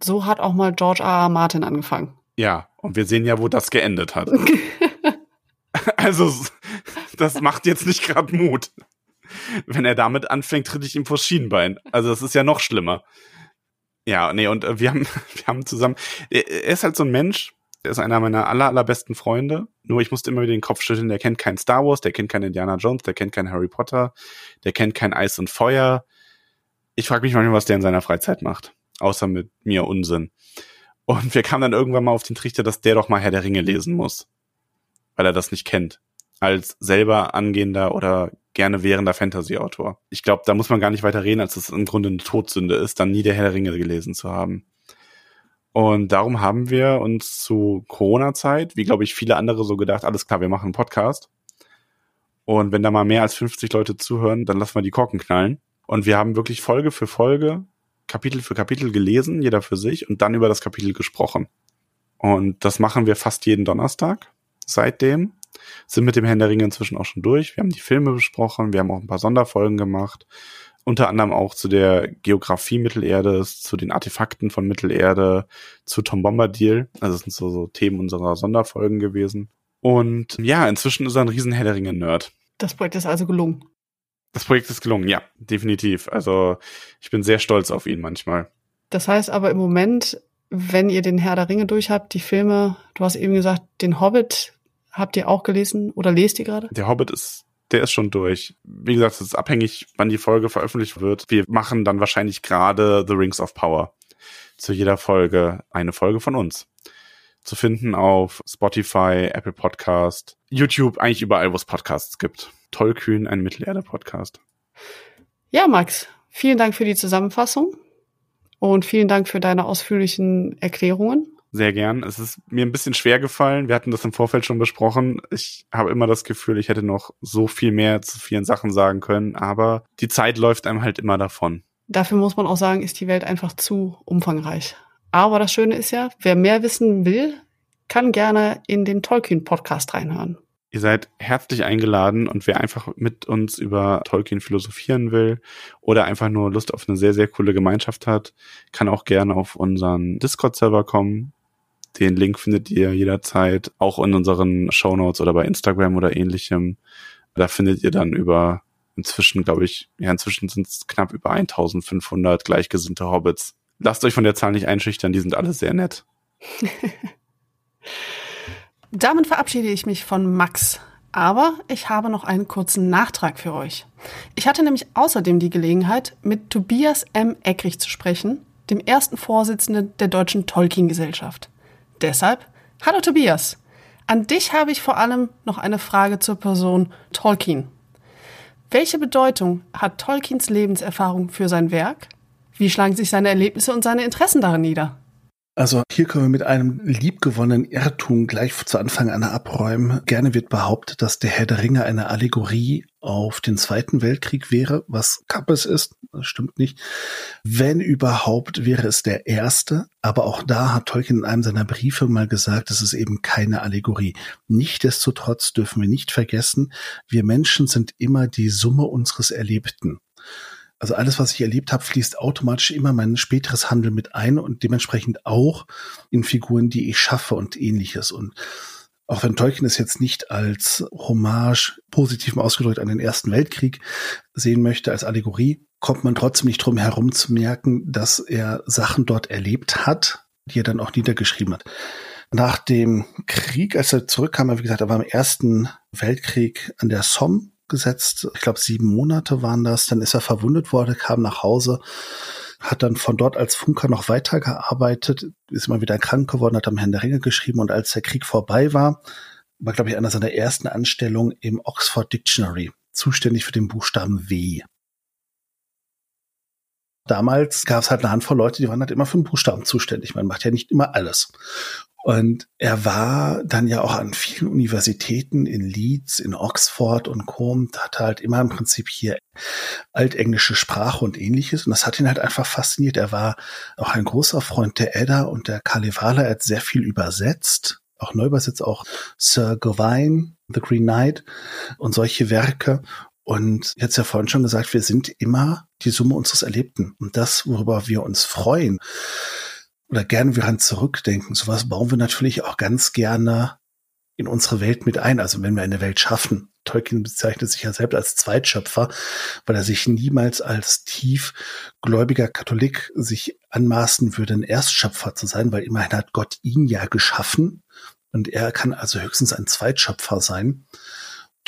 Speaker 1: So hat auch mal George R. R. Martin angefangen.
Speaker 2: Ja, und wir sehen ja, wo das geendet hat. also, das macht jetzt nicht gerade Mut. Wenn er damit anfängt, tritt ich ihm vor Schienbein. Also, das ist ja noch schlimmer. Ja, nee, und äh, wir haben, wir haben zusammen, er ist halt so ein Mensch, der ist einer meiner aller, allerbesten Freunde. Nur ich musste immer wieder den Kopf schütteln, der kennt kein Star Wars, der kennt kein Indiana Jones, der kennt kein Harry Potter, der kennt kein Eis und Feuer. Ich frage mich manchmal, was der in seiner Freizeit macht. Außer mit mir Unsinn. Und wir kamen dann irgendwann mal auf den Trichter, dass der doch mal Herr der Ringe lesen muss. Weil er das nicht kennt. Als selber angehender oder gerne währender Fantasy-Autor. Ich glaube, da muss man gar nicht weiter reden, als es im Grunde eine Todsünde ist, dann nie der Herr der Ringe gelesen zu haben. Und darum haben wir uns zu Corona-Zeit, wie glaube ich viele andere so gedacht, alles klar, wir machen einen Podcast. Und wenn da mal mehr als 50 Leute zuhören, dann lassen wir die Korken knallen. Und wir haben wirklich Folge für Folge, Kapitel für Kapitel gelesen, jeder für sich, und dann über das Kapitel gesprochen. Und das machen wir fast jeden Donnerstag seitdem. Sind mit dem Herrn der Ringe inzwischen auch schon durch. Wir haben die Filme besprochen, wir haben auch ein paar Sonderfolgen gemacht. Unter anderem auch zu der Geografie Mittelerdes, zu den Artefakten von Mittelerde, zu Tom Bombadil. Also das sind so, so Themen unserer Sonderfolgen gewesen. Und ja, inzwischen ist er ein riesen Herr der Ringe-Nerd.
Speaker 1: Das Projekt ist also gelungen.
Speaker 2: Das Projekt ist gelungen, ja, definitiv. Also ich bin sehr stolz auf ihn manchmal.
Speaker 1: Das heißt aber im Moment, wenn ihr den Herr der Ringe durch habt, die Filme, du hast eben gesagt, den Hobbit habt ihr auch gelesen oder lest ihr gerade?
Speaker 2: Der Hobbit ist der ist schon durch. Wie gesagt, es ist abhängig, wann die Folge veröffentlicht wird. Wir machen dann wahrscheinlich gerade The Rings of Power. Zu jeder Folge eine Folge von uns. Zu finden auf Spotify, Apple Podcast, YouTube, eigentlich überall, wo es Podcasts gibt. Tollkühn, ein Mittelerde-Podcast.
Speaker 1: Ja, Max, vielen Dank für die Zusammenfassung und vielen Dank für deine ausführlichen Erklärungen
Speaker 2: sehr gern. Es ist mir ein bisschen schwer gefallen. Wir hatten das im Vorfeld schon besprochen. Ich habe immer das Gefühl, ich hätte noch so viel mehr zu vielen Sachen sagen können, aber die Zeit läuft einem halt immer davon.
Speaker 1: Dafür muss man auch sagen, ist die Welt einfach zu umfangreich. Aber das Schöne ist ja, wer mehr wissen will, kann gerne in den Tolkien-Podcast reinhören.
Speaker 2: Ihr seid herzlich eingeladen und wer einfach mit uns über Tolkien philosophieren will oder einfach nur Lust auf eine sehr, sehr coole Gemeinschaft hat, kann auch gerne auf unseren Discord-Server kommen. Den Link findet ihr jederzeit auch in unseren Show Notes oder bei Instagram oder ähnlichem. Da findet ihr dann über inzwischen, glaube ich, ja, inzwischen sind es knapp über 1500 gleichgesinnte Hobbits. Lasst euch von der Zahl nicht einschüchtern, die sind alle sehr nett.
Speaker 1: Damit verabschiede ich mich von Max. Aber ich habe noch einen kurzen Nachtrag für euch. Ich hatte nämlich außerdem die Gelegenheit, mit Tobias M. Eckrich zu sprechen, dem ersten Vorsitzenden der Deutschen Tolkien-Gesellschaft. Deshalb, hallo Tobias. An dich habe ich vor allem noch eine Frage zur Person Tolkien. Welche Bedeutung hat Tolkiens Lebenserfahrung für sein Werk? Wie schlagen sich seine Erlebnisse und seine Interessen darin nieder?
Speaker 3: Also hier können wir mit einem liebgewonnenen Irrtum gleich zu Anfang an abräumen. Gerne wird behauptet, dass der Herr der Ringe eine Allegorie auf den Zweiten Weltkrieg wäre, was Kappes ist. Das stimmt nicht. Wenn überhaupt, wäre es der erste. Aber auch da hat Tolkien in einem seiner Briefe mal gesagt, es ist eben keine Allegorie. Nichtsdestotrotz dürfen wir nicht vergessen, wir Menschen sind immer die Summe unseres Erlebten. Also alles, was ich erlebt habe, fließt automatisch immer mein späteres Handeln mit ein und dementsprechend auch in Figuren, die ich schaffe und ähnliches. Und auch wenn Tolkien es jetzt nicht als Hommage positiv ausgedrückt an den Ersten Weltkrieg sehen möchte, als Allegorie, kommt man trotzdem nicht drum herum zu merken, dass er Sachen dort erlebt hat, die er dann auch niedergeschrieben hat. Nach dem Krieg, als er zurückkam, wie gesagt, er war im Ersten Weltkrieg an der Somme gesetzt. Ich glaube, sieben Monate waren das. Dann ist er verwundet worden, kam nach Hause, hat dann von dort als Funker noch weitergearbeitet, ist immer wieder krank geworden, hat am Herrn der Ringe geschrieben und als der Krieg vorbei war, war, glaube ich, einer seiner ersten Anstellungen im Oxford Dictionary, zuständig für den Buchstaben W. Damals gab es halt eine Handvoll Leute, die waren halt immer für den Buchstaben zuständig. Man macht ja nicht immer alles. Und er war dann ja auch an vielen Universitäten in Leeds, in Oxford und Co. hatte halt immer im Prinzip hier altenglische Sprache und ähnliches. Und das hat ihn halt einfach fasziniert. Er war auch ein großer Freund der Edda und der Kalevala. Er hat sehr viel übersetzt, auch neu übersetzt, auch Sir Gawain, The Green Knight und solche Werke. Und jetzt ja vorhin schon gesagt, wir sind immer die Summe unseres Erlebten. Und das, worüber wir uns freuen, oder gerne wir an zurückdenken, sowas bauen wir natürlich auch ganz gerne in unsere Welt mit ein. Also wenn wir eine Welt schaffen. Tolkien bezeichnet sich ja selbst als Zweitschöpfer, weil er sich niemals als tiefgläubiger Katholik sich anmaßen würde, ein Erstschöpfer zu sein, weil immerhin hat Gott ihn ja geschaffen und er kann also höchstens ein Zweitschöpfer sein.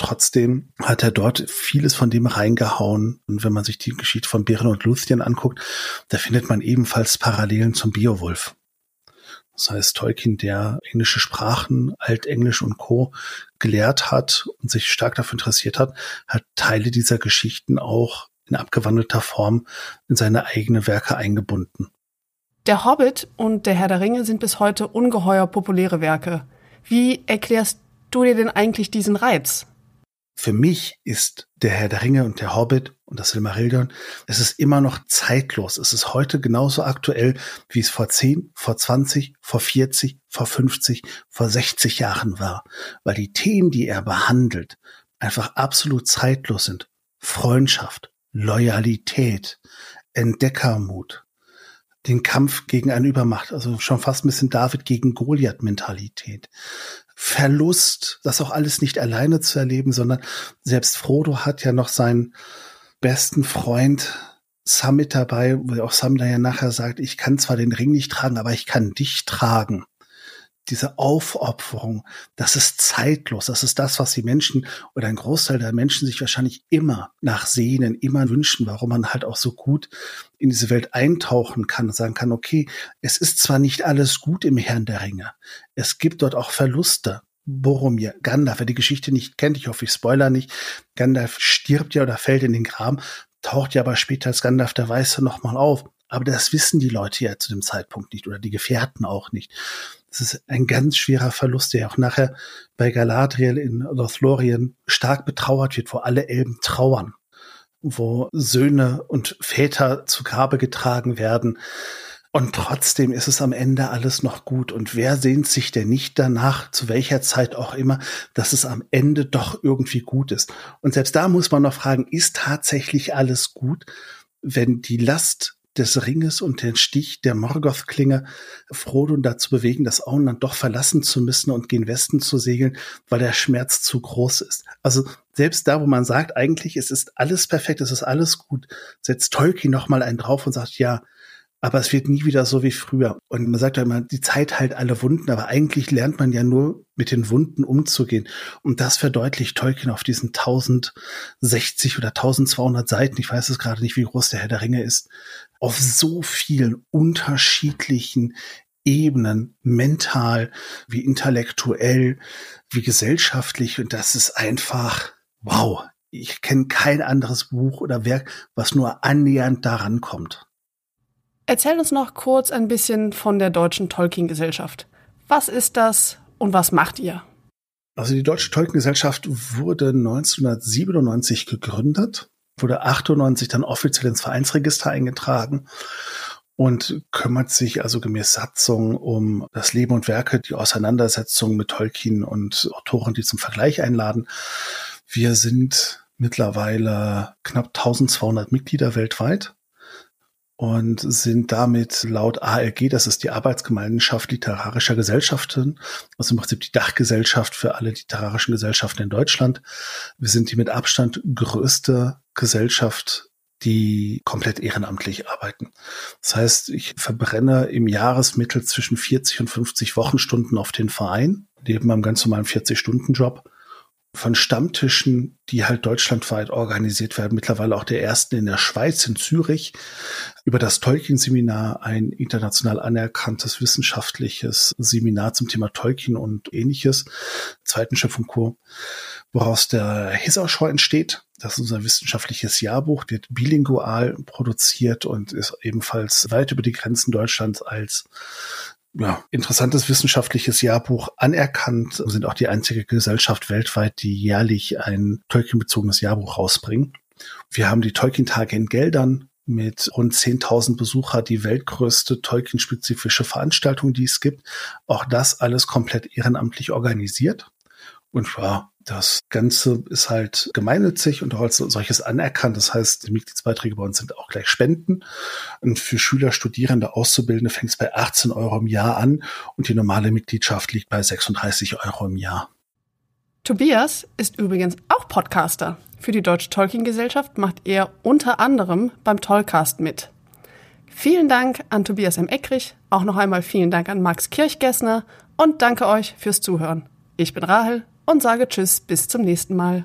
Speaker 3: Trotzdem hat er dort vieles von dem reingehauen. Und wenn man sich die Geschichte von Beren und Luthien anguckt, da findet man ebenfalls Parallelen zum Beowulf. Das heißt, Tolkien, der englische Sprachen, Altenglisch und Co. gelehrt hat und sich stark dafür interessiert hat, hat Teile dieser Geschichten auch in abgewandelter Form in seine eigene Werke eingebunden.
Speaker 1: Der Hobbit und der Herr der Ringe sind bis heute ungeheuer populäre Werke. Wie erklärst du dir denn eigentlich diesen Reiz?
Speaker 3: Für mich ist der Herr der Ringe und der Hobbit und das Silmarillion, es ist immer noch zeitlos. Es ist heute genauso aktuell, wie es vor 10, vor 20, vor 40, vor 50, vor 60 Jahren war. Weil die Themen, die er behandelt, einfach absolut zeitlos sind. Freundschaft, Loyalität, Entdeckermut, den Kampf gegen eine Übermacht, also schon fast ein bisschen David gegen Goliath-Mentalität. Verlust, das auch alles nicht alleine zu erleben, sondern selbst Frodo hat ja noch seinen besten Freund Sam mit dabei, wo auch Sam ja nachher sagt, ich kann zwar den Ring nicht tragen, aber ich kann dich tragen diese Aufopferung, das ist zeitlos. Das ist das, was die Menschen oder ein Großteil der Menschen sich wahrscheinlich immer nachsehnen, immer wünschen, warum man halt auch so gut in diese Welt eintauchen kann und sagen kann, okay, es ist zwar nicht alles gut im Herrn der Ringe. Es gibt dort auch Verluste. Boromir, Gandalf, wer die Geschichte nicht kennt, ich hoffe, ich spoiler nicht, Gandalf stirbt ja oder fällt in den Graben, taucht ja aber später als Gandalf der Weiße nochmal auf. Aber das wissen die Leute ja zu dem Zeitpunkt nicht oder die Gefährten auch nicht. Das ist ein ganz schwerer Verlust, der auch nachher bei Galadriel in Lothlorien stark betrauert wird, wo alle Elben trauern, wo Söhne und Väter zu Grabe getragen werden. Und trotzdem ist es am Ende alles noch gut. Und wer sehnt sich denn nicht danach, zu welcher Zeit auch immer, dass es am Ende doch irgendwie gut ist? Und selbst da muss man noch fragen, ist tatsächlich alles gut, wenn die Last des Ringes und den Stich der Morgoth-Klinge Frodo dazu bewegen, das Auenland doch verlassen zu müssen und gen Westen zu segeln, weil der Schmerz zu groß ist. Also selbst da, wo man sagt, eigentlich es ist alles perfekt, es ist alles gut, setzt Tolkien noch mal einen drauf und sagt, ja, aber es wird nie wieder so wie früher. Und man sagt ja immer, die Zeit heilt alle Wunden, aber eigentlich lernt man ja nur mit den Wunden umzugehen. Und das verdeutlicht Tolkien auf diesen 1060 oder 1200 Seiten. Ich weiß es gerade nicht, wie groß der Herr der Ringe ist. Auf so vielen unterschiedlichen Ebenen, mental, wie intellektuell, wie gesellschaftlich. Und das ist einfach, wow. Ich kenne kein anderes Buch oder Werk, was nur annähernd daran kommt.
Speaker 1: Erzähl uns noch kurz ein bisschen von der Deutschen Tolkien-Gesellschaft. Was ist das und was macht ihr?
Speaker 3: Also die Deutsche Tolkien-Gesellschaft wurde 1997 gegründet, wurde 98 dann offiziell ins Vereinsregister eingetragen und kümmert sich also gemäß Satzung um das Leben und Werke, die Auseinandersetzung mit Tolkien und Autoren, die zum Vergleich einladen. Wir sind mittlerweile knapp 1200 Mitglieder weltweit und sind damit laut ALG, das ist die Arbeitsgemeinschaft literarischer Gesellschaften, also im Prinzip die Dachgesellschaft für alle literarischen Gesellschaften in Deutschland. Wir sind die mit Abstand größte Gesellschaft, die komplett ehrenamtlich arbeiten. Das heißt, ich verbrenne im Jahresmittel zwischen 40 und 50 Wochenstunden auf den Verein, neben meinem ganz normalen 40-Stunden-Job von Stammtischen, die halt deutschlandweit organisiert werden, mittlerweile auch der ersten in der Schweiz, in Zürich, über das Tolkien-Seminar, ein international anerkanntes wissenschaftliches Seminar zum Thema Tolkien und ähnliches, zweiten Schiff und Co., woraus der Hisserschau entsteht. Das ist unser wissenschaftliches Jahrbuch, wird bilingual produziert und ist ebenfalls weit über die Grenzen Deutschlands als ja, interessantes wissenschaftliches Jahrbuch anerkannt, sind auch die einzige Gesellschaft weltweit, die jährlich ein Tolkien-bezogenes Jahrbuch rausbringen. Wir haben die Tolkien-Tage in Geldern mit rund 10.000 Besucher, die weltgrößte Tolkien-spezifische Veranstaltung, die es gibt. Auch das alles komplett ehrenamtlich organisiert. Und ja, das Ganze ist halt gemeinnützig und auch als solches anerkannt. Das heißt, die Mitgliedsbeiträge bei uns sind auch gleich Spenden. Und für Schüler, Studierende, Auszubildende fängt es bei 18 Euro im Jahr an und die normale Mitgliedschaft liegt bei 36 Euro im Jahr.
Speaker 1: Tobias ist übrigens auch Podcaster. Für die Deutsche Tolkien-Gesellschaft macht er unter anderem beim Tollcast mit. Vielen Dank an Tobias M. Eckrich, auch noch einmal vielen Dank an Max Kirchgessner und danke euch fürs Zuhören. Ich bin Rahel und sage Tschüss bis zum nächsten Mal.